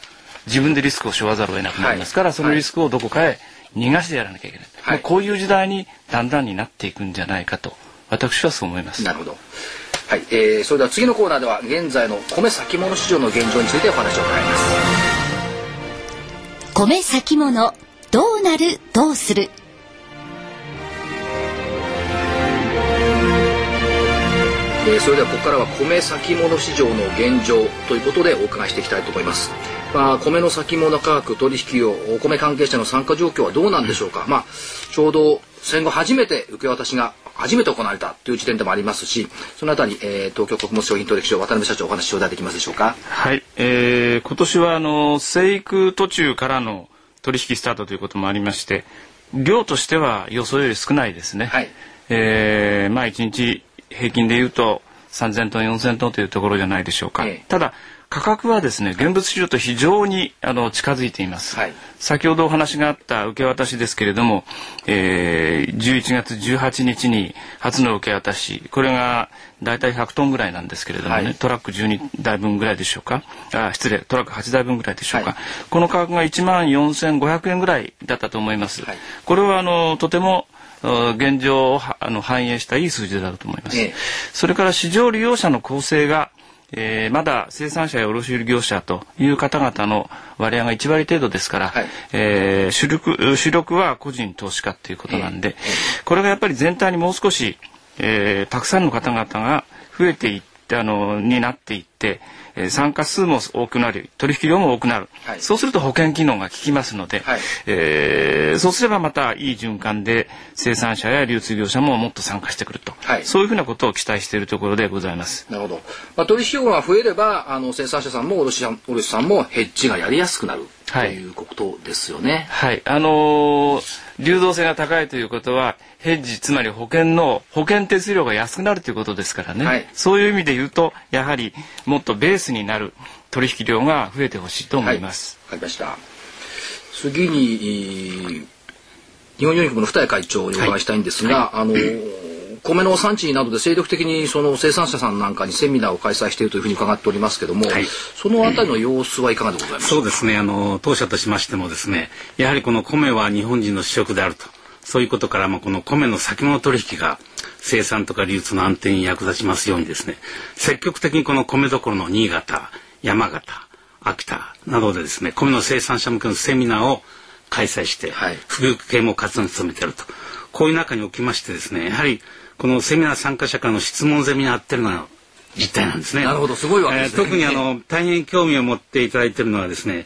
自分でリスクを背負わざるを得なくなりますから、はい、そのリスクをどこかへ逃がしてやらなきゃいけない、はい、まあ、こういう時代にだんだんになっていくんじゃないかと私はそう思います。なるほど。はい、えー、それでは次のコーナーでは現在の米先物市場の現状についてお話を伺います。米先物どうなるどうする？えー、それではここからは米先物市場の現状ということでお伺いしていきたいと思います。まあ、米の先物価格取引をお米関係者の参加状況はどうなんでしょうか。まあ、ちょうど戦後初めて受け渡しが初めて行われたという時点でもありますし、そのあたり、えー、東京穀物商品取引所渡辺社長お話頂戴できますでしょうか。はい、えー、今年はあの生育途中からの取引スタートということもありまして、量としては予想より少ないですね。はい、えー、まあ一日平均でいうと3000トン4000トンというところじゃないでしょうか、ええ、ただ価格はですね現物市場と非常にあの近づいています、はい、先ほどお話があった受け渡しですけれども、えー、11月18日に初の受け渡し。これが大体100トンぐらいなんですけれどもね、はい、トラック12台分ぐらいでしょうか。あ失礼トラック8台分ぐらいでしょうか、はい、この価格が1万4500円ぐらいだったと思います、これはあのとても現状をあの反映したいい数字だと思います。ええ、それから市場利用者の構成がえー、まだ生産者や卸売業者という方々の割合が1割程度ですから、はい、えー、主力主力は個人投資家ということなんで、えー、これがやっぱり全体にもう少し、えー、たくさんの方々が増えていってあのになっていっ、えー、参加数も多くなり取引量も多くなる、はい、そうすると保険機能が効きますので、はい、えー、そうすればまたいい循環で生産者や流通業者ももっと参加してくると、はい、そういうふうなことを期待しているところでございます。なるほど、まあ、取引量が増えればあの生産者さんも卸卸さんもヘッジがやりやすくなる。ということですよね。はい、あのー流動性が高いということはヘッジつまり保険の保険手数料が安くなるということですからね、はい、そういう意味で言うとやはりもっとベースになる取引量が増えてほしいと思います。はい、かりました。次に日本ユニフォームの二重会長にお伺いしたいんですが、はい、あの米の産地などで精力的にその生産者さんなんかにセミナーを開催しているというふうに伺っておりますけども、はい、そのあたりの様子はいかがでございますか、そうですね。あの当社としましてもですねやはりこの米は日本人の主食であるとそういうことからもこの米の先物取引が生産とか流通の安定に役立ちますようにですね積極的にこの米どころの新潟山形秋田などでですね米の生産者向けのセミナーを開催して、はい、福祉系も活動に努めているとこういう中におきましてですねやはりこのセミナー参加者からの質問攻めにあってるのは実態なんですね。なるほど、すごいわけですね。えー、特にあの大変興味を持っていただいているのはですね、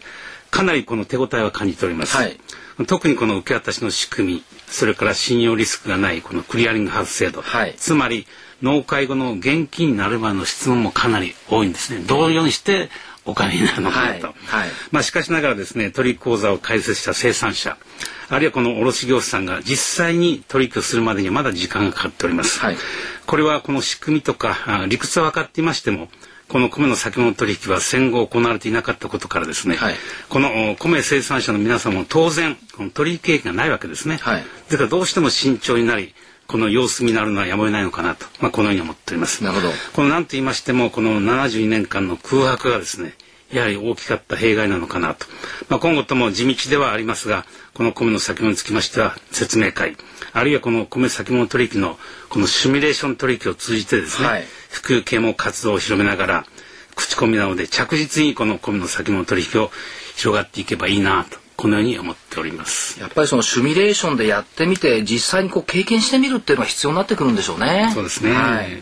かなりこの手応えを感じております。はい、特にこの受け渡しの仕組み、それから信用リスクがないこのクリアリングハウス制度、はい、つまり納会後の現金になるまでの質問もかなり多いんですね。どういうようにしてお金になるのかと。はい、まあしかしながらですね、取引口座を開設した生産者、あるいはこの卸業者さんが実際に取引をするまでにはまだ時間がかかっております。はい、これはこの仕組みとか理屈は分かっていましてもこの米の先物取引は戦後行われていなかったことからですね、はい、この米生産者の皆様も当然この取引経験がないわけですね。はい、だからどうしても慎重になりこの様子になるのはやむを得ないのかなと、まあ、このように思っております。なるほど。この何と言いましてもこの72年間の空白がですねやはり大きかった弊害なのかなと、まあ、今後とも地道ではありますがこの米の先物につきましては説明会あるいはこの米先物取引のこのシミュレーション取引を通じてですね、はい、普及系も活動を広めながら口コミなどで着実にこの米の先物取引を広がっていけばいいなとこのように思っております。やっぱりそのシミュレーションでやってみて実際にこう経験してみるっていうのが必要になってくるんでしょうね。そうですね、はい、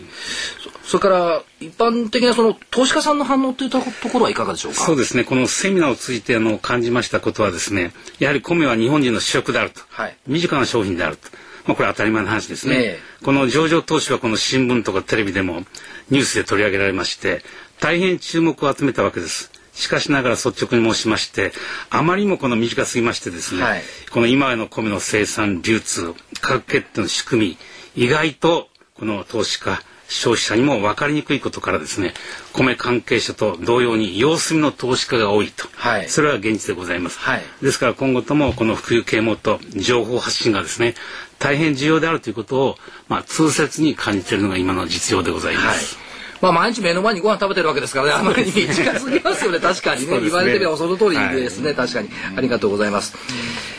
それから一般的なその投資家さんの反応というところはいかがでしょうか？そうですね。このセミナーを通じてあの感じましたことはですねやはり米は日本人の主食であると、はい、身近な商品であると。まあ、これは当たり前の話ですね、えー、この上場投資はこの新聞とかテレビでもニュースで取り上げられまして大変注目を集めたわけです。しかしながら率直に申しましてあまりにもこの短すぎましてですね、はい、この今の米の生産流通価格決定の仕組み意外とこの投資家消費者にも分かりにくいことからですね米関係者と同様に様子見の投資家が多いと、はい、それは現実でございます、はい、ですから今後ともこの普及啓蒙と情報発信がですね大変重要であるということを、まあ、痛切に感じているのが今の実情でございます、はい。まあ毎日目の前にご飯食べてるわけですからね、あまりに近すぎますよね、確かにね。ね。言われてみればその通りですね、はい、確かに。ありがとうございます。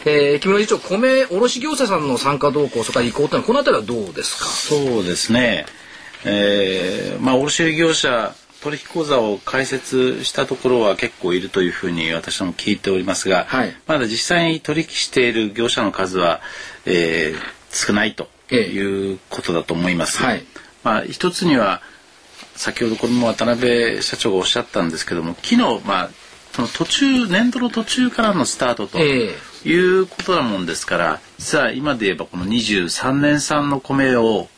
えー、木村議長、米卸業者さんの参加動向、それから移行というのは、この辺りはどうですか？そうですね。えー、まあ卸売業者取引口座を開設したところは結構いるというふうに私も聞いておりますが、はい、まだ実際に取引している業者の数は、えー、少ないということだと思います。はい、まあ一つには先ほどこれも渡辺社長がおっしゃったんですけども昨日まあその途中年度の途中からのスタートということなもんですから、実は今で言えばこの23年産の米を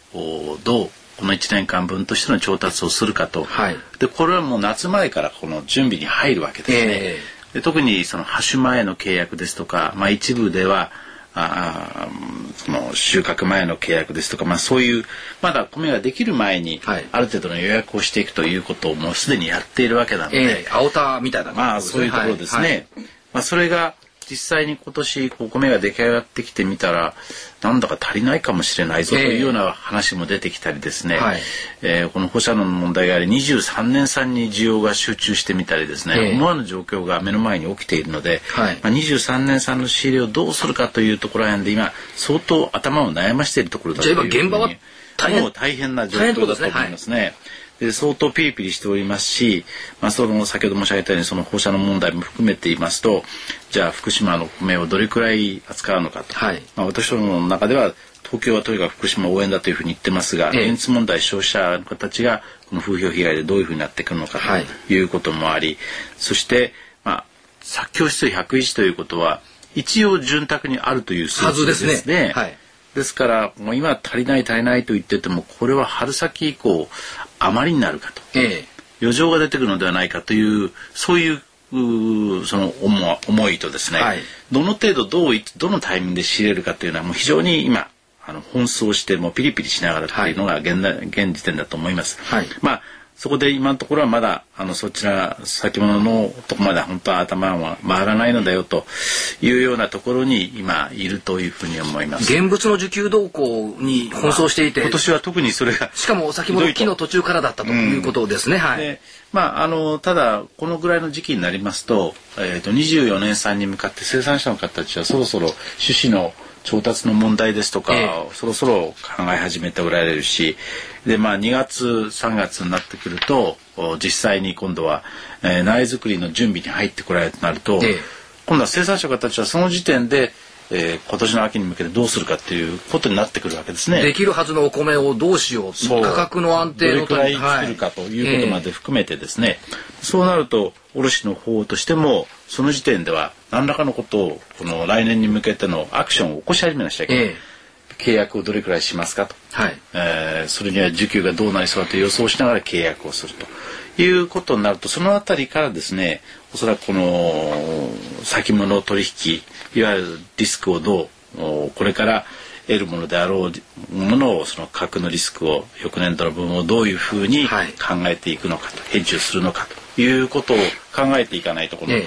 どうこの1年間分としての調達をするかと、はい、でこれはもう夏前からこの準備に入るわけですね。えー、で特にそのハッシュ前の契約ですとか、まあ、一部ではあその収穫前の契約ですとか、まあ、そういうまだ米ができる前に、ある程度の予約をしていくということをもうすでにやっているわけなので、えー、青田みたいな、まあそういうところですね。はいはい、まあ、それが実際に今年お米が出来上がってきてみたらなんだか足りないかもしれないぞというような話も出てきたりですね、えーはい、えー、この放射能の問題があり23年産に需要が集中してみたりですね、えー、思わぬ状況が目の前に起きているので、はい、まあ、23年産の仕入れをどうするかというところら辺で今相当頭を悩ましているところだというじゃあ今現場は大変もう大変な状況だと思いますね。で相当ピリピリしておりますし、まあ、その先ほど申し上げたようにその放射能問題も含めて言いますとじゃあ福島の米をどれくらい扱うのかと、はい。まあ、私どもの中では東京はとにかく福島応援だというふうに言ってますが、ええ。現実問題消費者の方たちがこの風評被害でどういうふうになってくるのかはい。ということもあり、そして、まあ、作況指数101ということは一応潤沢にあるという数はず字ですね。ですね。はいですからもう今足りない足りないと言っててもこれは春先以降あまりになるかと。ええ。余剰が出てくるのではないかというそういうその思思いとですね、はい。どの程度どういどのタイミングで仕入れるかというのはもう非常に今あの奔走してもうピリピリしながらというのが現,、現時点だと思います。はい。まあそこで今のところはまだあのそちら先物のとこまで本当は頭は回らないのだよというようなところに今いるというふうに思います。現物の需給動向に奔走していて、今年は特にそれがしかも先ほど期の途中からだったということですね。はい。でまああのただこのぐらいの時期になりますと,、えー、と24年産に向かって生産者の方たちはそろそろ種子の調達の問題ですとか、えそろそろ考え始めておられるしで、まあ、2月3月になってくるとお実際に今度は、えー苗作りの準備に入ってこられるとなると、ええ。今度は生産者たちはその時点で、えー今年の秋に向けてどうするかっていうことになってくるわけですね。できるはずのお米をどうしよう。そう。価格の安定のどれくらいは作るかということまで含めてですね、そうなると卸の方としてもその時点では何らかのことをこの来年に向けてのアクションを起こし始めなくちゃいけない、ええ契約をどれくらいしますかと、はい。えーそれには需給がどうなりそうだと予想しながら契約をするということになるとそのあたりからですねおそらくこの先物取引いわゆるリスクをどうおこれから得るものであろうものをその価格のリスクを翌年度の分をどういうふうに考はい。えていくのかと、ヘッジをするのかということを考えていかないとこの、え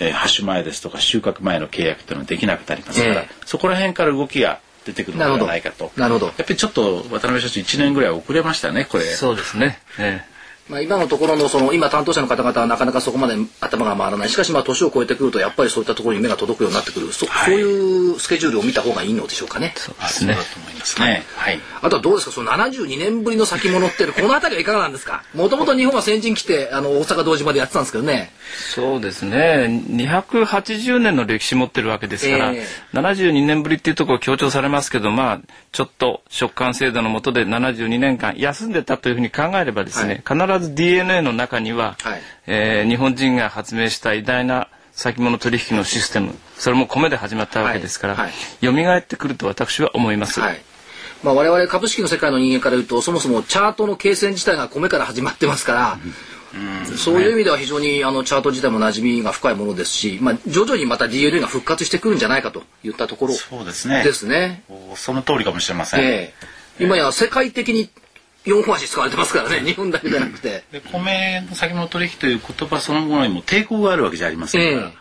え。えー、前ですとか収穫前の契約というのはできなくなりますから、ええ。そこら辺から動きが出てくるのではないかと。なるほど。やっぱりちょっと渡辺社長1年ぐらい遅れましたねこれ。そうですね。えまあ、今のところのその今担当者の方々はなかなかそこまで頭が回らない。しかしまあ年を超えてくるとやっぱりそういったところに目が届くようになってくる。そ,、はい。そういうスケジュールを見た方がいいのでしょうかね。そうですね。ね。はい。あとはどうですか？その72年ぶりの先物ってこの辺りはいかがなんですか？もともと日本は先陣来てあの大阪堂島でやってたんですけどね。そうですね。280年の歴史持ってるわけですから、え72年ぶりっていうところ強調されますけど、まあ、ちょっと食感制度の下で72年間休んでたというふうに考えればですね、必ず DNA の中には、はい。えー日本人が発明した偉大な先物取引のシステム、それも米で始まったわけですから、はい。蘇ってくると私は思います。はい。まあ、我々株式の世界の人間から言うとそもそもチャートの形成自体が米から始まってますから、そういう意味では非常にあのチャート自体も馴染みが深いものですし、まあ、徐々にまた DNA が復活してくるんじゃないかといったところそうですね。ですね。おその通りかもしれません、ええ。今や世界的に4本足使われてますからね日本だけじゃなくて。で米の先物取引という言葉そのものにも抵抗があるわけじゃありませんから、え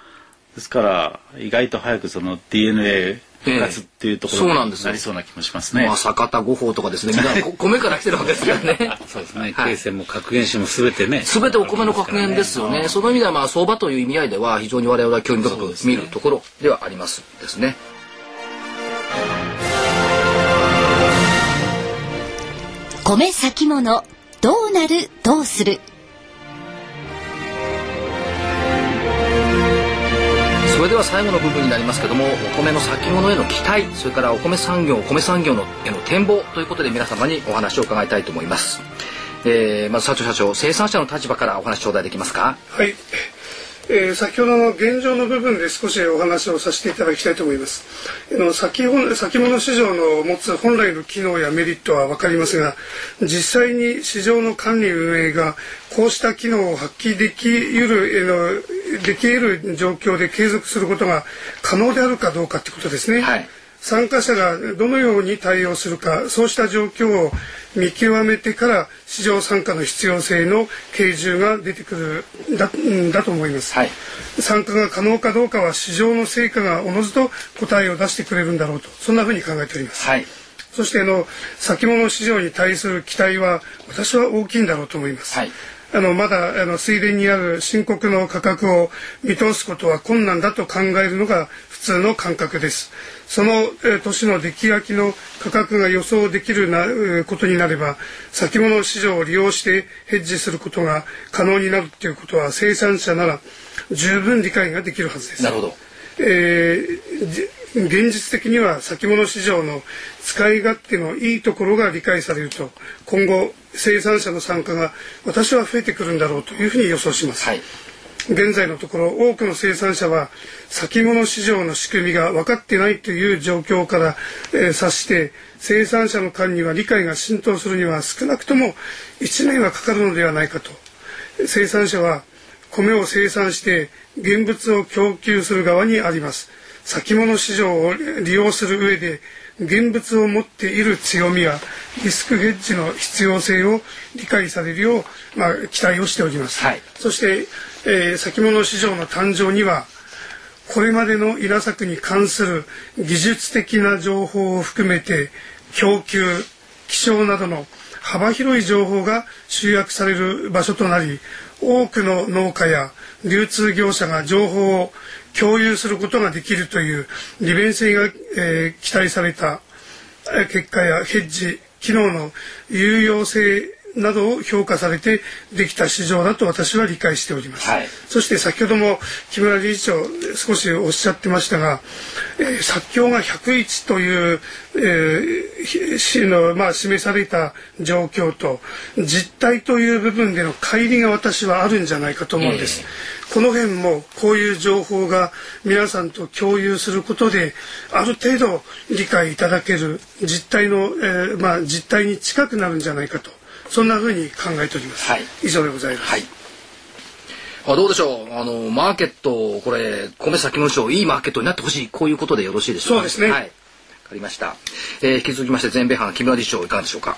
ですから意外と早くその DNA 復活っていうところにええそうなんですよなりそうな気もしますね。まあ、酒田五法とかですね、(laughs) みんなこ米から来てるわけですからね。そうですね。はい経線も格言詞もすべてね。すべてお米の格言ですよね。その意味では、まあ、相場という意味合いでは、非常に我々は興味深く見るところではありますですね。米先物どうなるどうするそれでは最後の部分になりますけども、お米の先物への期待、それからお米産業、お米産業のへの展望ということで皆様にお話を伺いたいと思います。えー、まず社長社長、生産者の立場からお話頂戴できますか？はい、えー先ほどの現状の部分で少しお話をさせていただきたいと思います。の先先物市場の持つ本来の機能やメリットは分かりますが実際に市場の管理運営がこうした機能を発揮できうるえのできる状況で継続することが可能であるかどうかということですね。はい参加者がどのように対応するかそうした状況を見極めてから市場参加の必要性の計重が出てくるだうんだと思います、はい。参加が可能かどうかは市場の成果がおのずと答えを出してくれるんだろうとそんなふうに考えております、はい。そしてあの先物市場に対する期待は私は大きいんだろうと思います、はい。あのまだあの水田にある深刻の価格を見通すことは困難だと考えるのが普通の感覚です。その、え年の出来焼きの価格が予想できるな、えことになれば先物市場を利用してヘッジすることが可能になるということは生産者なら十分理解ができるはずです。なるほど。えー、現実的には先物市場の使い勝手のいいところが理解されると今後生産者の参加が私は増えてくるんだろうというふうに予想します。はい現在のところ多くの生産者は先物市場の仕組みが分かってないという状況から、えー、察して生産者の間には理解が浸透するには少なくとも1年はかかるのではないかと。生産者は米を生産して現物を供給する側にあります。先物市場を利用する上で現物を持っている強みやリスクヘッジの必要性を理解されるよう、まあ、期待をしております、はい、そして、えー、先物市場の誕生にはこれまでの稲作に関する技術的な情報を含めて供給気象などの幅広い情報が集約される場所となり多くの農家や流通業者が情報を共有することができるという利便性が、えー、期待された結果やヘッジ機能の有用性などを評価されてできた市場だと私は理解しております、はい、そして先ほども木村理事長少しおっしゃってましたが、えー、作況が101という、えー、の、まあ、示された状況と実態という部分での乖離が私はあるんじゃないかと思うんです。えー、この辺もこういう情報が皆さんと共有することである程度理解いただける実態の、えー、まあ、実態に近くなるんじゃないかとそんなふうに考えております、はい、以上でございます、はい。あどうでしょう。あのマーケットこれ米先物賞いいマーケットになってほしい。こういうことでよろしいでしょうか？そうですね。はい。わかりました、えー、引き続きまして全米班木村理事長いかがでしょうか？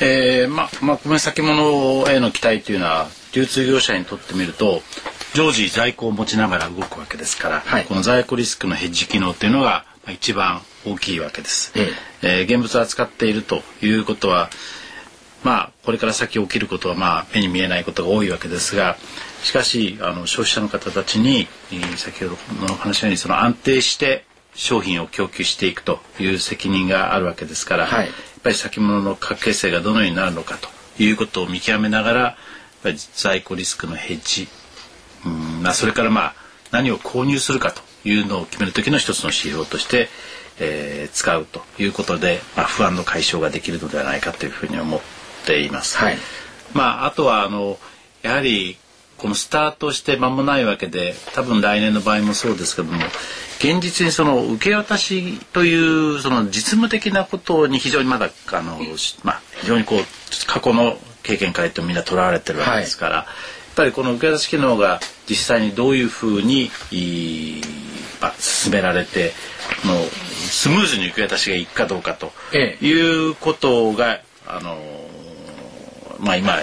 えー、ままあ米先物への期待というのは流通業者にとってみると常時在庫を持ちながら動くわけですから、はい、この在庫リスクのヘッジ機能というのが一番大きいわけです。ええ。えー、現物を扱っているということはまあこれから先起きることはまあ目に見えないことが多いわけですがしかしあの消費者の方たちに先ほどの話のようにその安定して商品を供給していくという責任があるわけですから、はい、やっぱり先物の価格形成がどのようになるのかということを見極めながらやっぱり在庫リスクのヘッジうんまあそれからまあ何を購入するかというのを決める時の一つの指標として、えー、使うということで、まあ、不安の解消ができるのではないかというふうに思っています。はい、まああとはあのやはりこのスタートして間もないわけで多分来年の場合もそうですけども現実にその受け渡しというその実務的なことに非常にまだあの、まあ、非常にこう過去の経験から言ってもみんなとらわれてるわけですから、はい、やっぱりこの受け渡し機能が実際にどういうふうにまあ、進められてのスムーズに受け渡しがいくかどうかということが、ええ、あのまあ今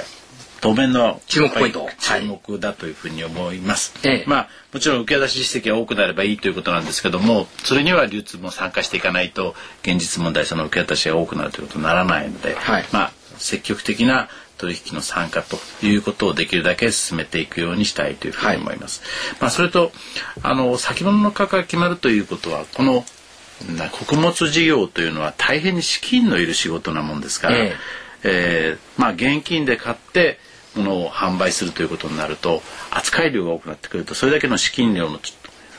当面の注目ポイント。注目だというふうに思います、はい、まあもちろん受け出し実績が多くなればいいということなんですけどもそれには流通も参加していかないと現実問題その受け渡しが多くなるということにならないので、はい、まあ積極的な取引の参加ということをできるだけ進めていくようにしたいというふうに思います。はい、まあそれとあの先物の価格が決まるということはこの穀物事業というのは大変に資金のいる仕事なもんですから、ええー、まあ現金で買って物を販売するということになると扱い量が多くなってくるとそれだけの資金量の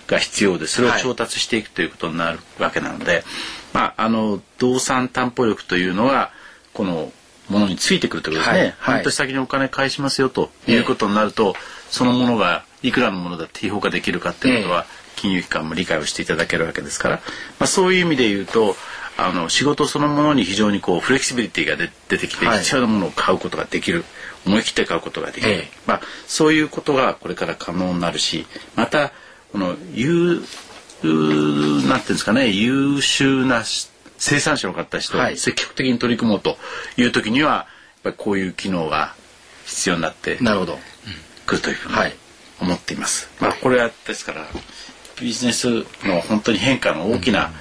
が必要でそれを調達していくということになるわけなので、はい、まああの動産担保力というのがこのものについてくるということですね、はい、半年先にお金返しますよとい。うことになると、そのものがいくらのものだって評価できるかっていうことは、金融機関も理解をしていただけるわけですから、まあ、そういう意味で言うとあの仕事そのものに非常にこうフレキシビリティが出てきて必要なものを買うことができる、思い切って買うことができる、まあ、そういうことがこれから可能になるしまたこの優なんていうんですかね優秀な生産者の方たちと積極的に取り組もうという時にはやっぱりこういう機能が必要になってなるほど。くるというふうに思っています。まあ、これはですからビジネスの本当に変化の大きな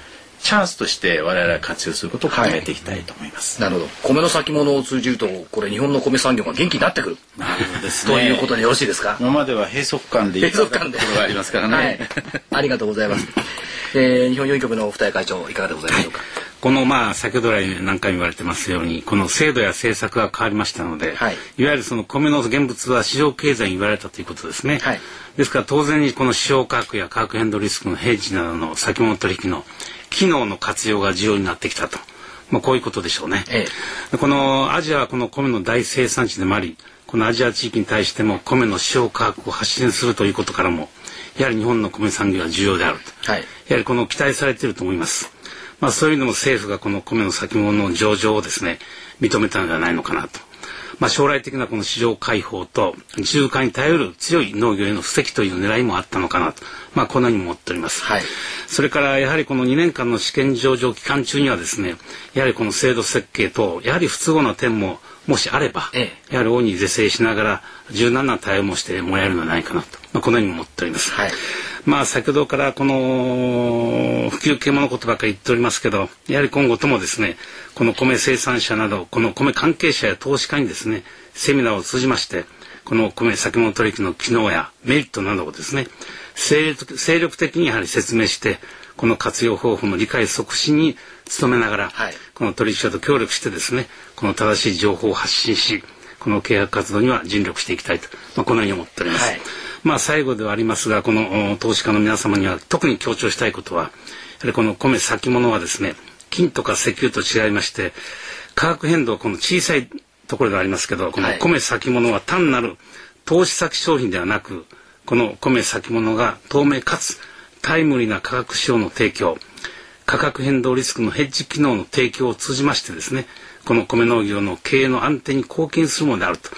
チャンスとして我々は活用することを考えていきたいと思います。なるほど。米の先物を通じると、これ日本の米産業が元気になってくる。なるほどですね。ということでよろしいですか？今までは閉塞感で閉塞感でところがありますからね。はい、ありがとうございます。えー、日本郵局の二重会長いかがでございましょうか？はいこのまあ先ほど来何回も言われてますようにこの制度や政策が変わりましたので、はい、いわゆるその米の現物は市場経済に言われたということですね、はい、ですから当然にこの市場価格や価格変動リスクのヘッジなどの先物取引の機能の活用が重要になってきたと、まあ、こういうことでしょうね、ええ、このアジアはこの米の大生産地でもありこのアジア地域に対しても米の市場価格を発信するということからもやはり日本の米産業は重要であると、はい、やはりこの期待されていると思います。まあ、そういうのも政府がこの米の先物の上場をですね認めたのではないのかなと。まあ、将来的なこの市場開放と自由化に頼る強い農業への布石という狙いもあったのかなと、まあ、このように思っております、はい、それからやはりこの2年間の試験上場期間中にはですねやはりこの制度設計とやはり不都合な点ももしあれば、ええ、やはり大いに是正しながら柔軟な対応もしてもらえるのではないかなと、まあ、このように思っております。はいまあ先ほどからこの普及系ものことばかり言っておりますけどやはり今後ともですねこの米生産者などこの米関係者や投資家にですねセミナーを通じましてこの米先物取引の機能やメリットなどをですね精力的にやはり説明してこの活用方法の理解促進に努めながら、はい、この取引者と協力してですねこの正しい情報を発信しこの契約活動には尽力していきたいと、まあ、このように思っております。はいまあ最後ではありますがこの投資家の皆様には特に強調したいことはやはりこの米先物はですね金とか石油と違いまして価格変動この小さいところでありますけどこの米先物は単なる投資先商品ではなくこの米先物が透明かつタイムリーな価格指標の提供価格変動リスクのヘッジ機能の提供を通じましてですねこの米農業の経営の安定に貢献するものであると。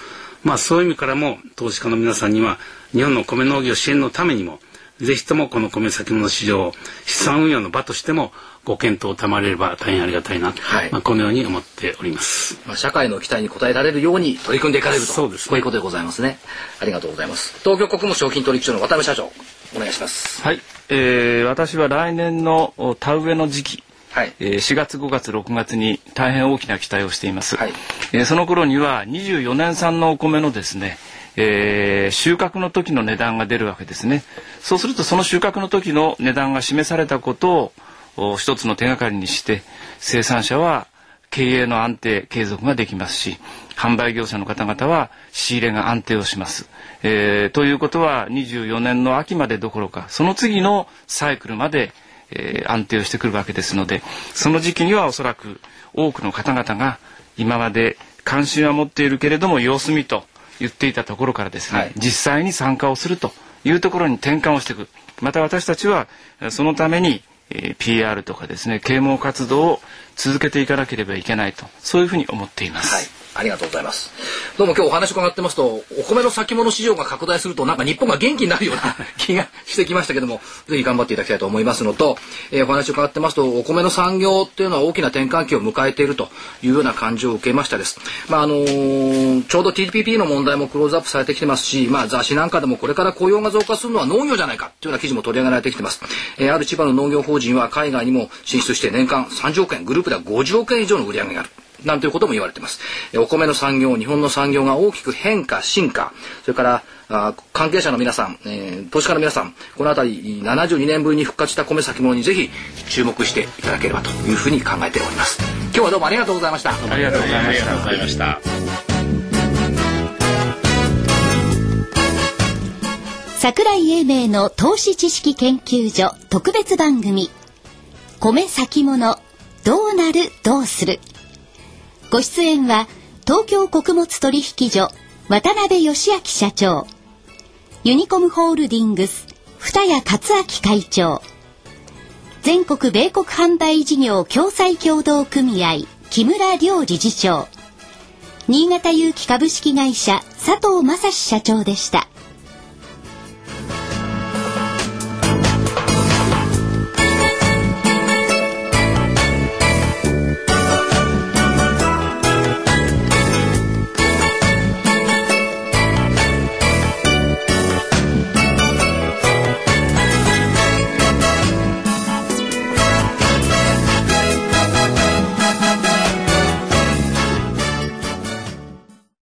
まあそういう意味からも投資家の皆さんには日本の米農業支援のためにもぜひともこの米先物市場資産運用の場としてもご検討を賜れれば大変ありがたいなと、はい、まあ、このように思っております、まあ、社会の期待に応えられるように取り組んでいかれるとそうです、ね、こういうことでございますね。ありがとうございます。東京国務賞金取引所の渡辺社長お願いします。はい、えー、私は来年の田植えの時期はい、えー、4月5月6月に大変大きな期待をしています、はい、えー、その頃には24年産のお米のですねえー、収穫の時の値段が出るわけですねそうするとその収穫の時の値段が示されたことを一つの手がかりにして生産者は経営の安定継続ができますし販売業者の方々は仕入れが安定をします。えー、ということは24年の秋までどころかその次のサイクルまで、えー、安定をしてくるわけですのでその時期にはおそらく多くの方々が今まで関心は持っているけれども様子見と言っていたところからですね、はい、実際に参加をするというところに転換をしていく。また私たちはそのために、えー、PR とかですね啓蒙活動を続けていかなければいけないとそういうふうに思っています。はいありがとうございます。どうも今日お話伺ってますと、お米の先物市場が拡大すると、なんか日本が元気になるような (laughs) 気がしてきましたけども、ぜひ頑張っていただきたいと思いますのと、えー、お話伺ってますと、お米の産業っていうのは大きな転換期を迎えているというような感じを受けましたです。まあ、あのー、ちょうど TPP の問題もクローズアップされてきてますし、まあ、雑誌なんかでもこれから雇用が増加するのは農業じゃないかというような記事も取り上げられてきてます。えー、ある千葉の農業法人は海外にも進出して年間30億円、グループでは50億円以上の売り上げがある。なんていうことも言われています。お米の産業、日本の産業が大きく変化、進化、それからあ関係者の皆さん、えー、投資家の皆さん、この辺り72年ぶりに復活した米先物にぜひ注目していただければというふうに考えております。今日はどうもありがとうございました。ありがとうございました。桜井英明の投資知識研究所特別番組米先物どうなるどうするご出演は東京穀物取引所渡辺義明社長。ユニコムホールディングス二谷克明会長。全国米国販売事業共済協同組合木村良理事長。新潟有機株式会社佐藤正史社長でした。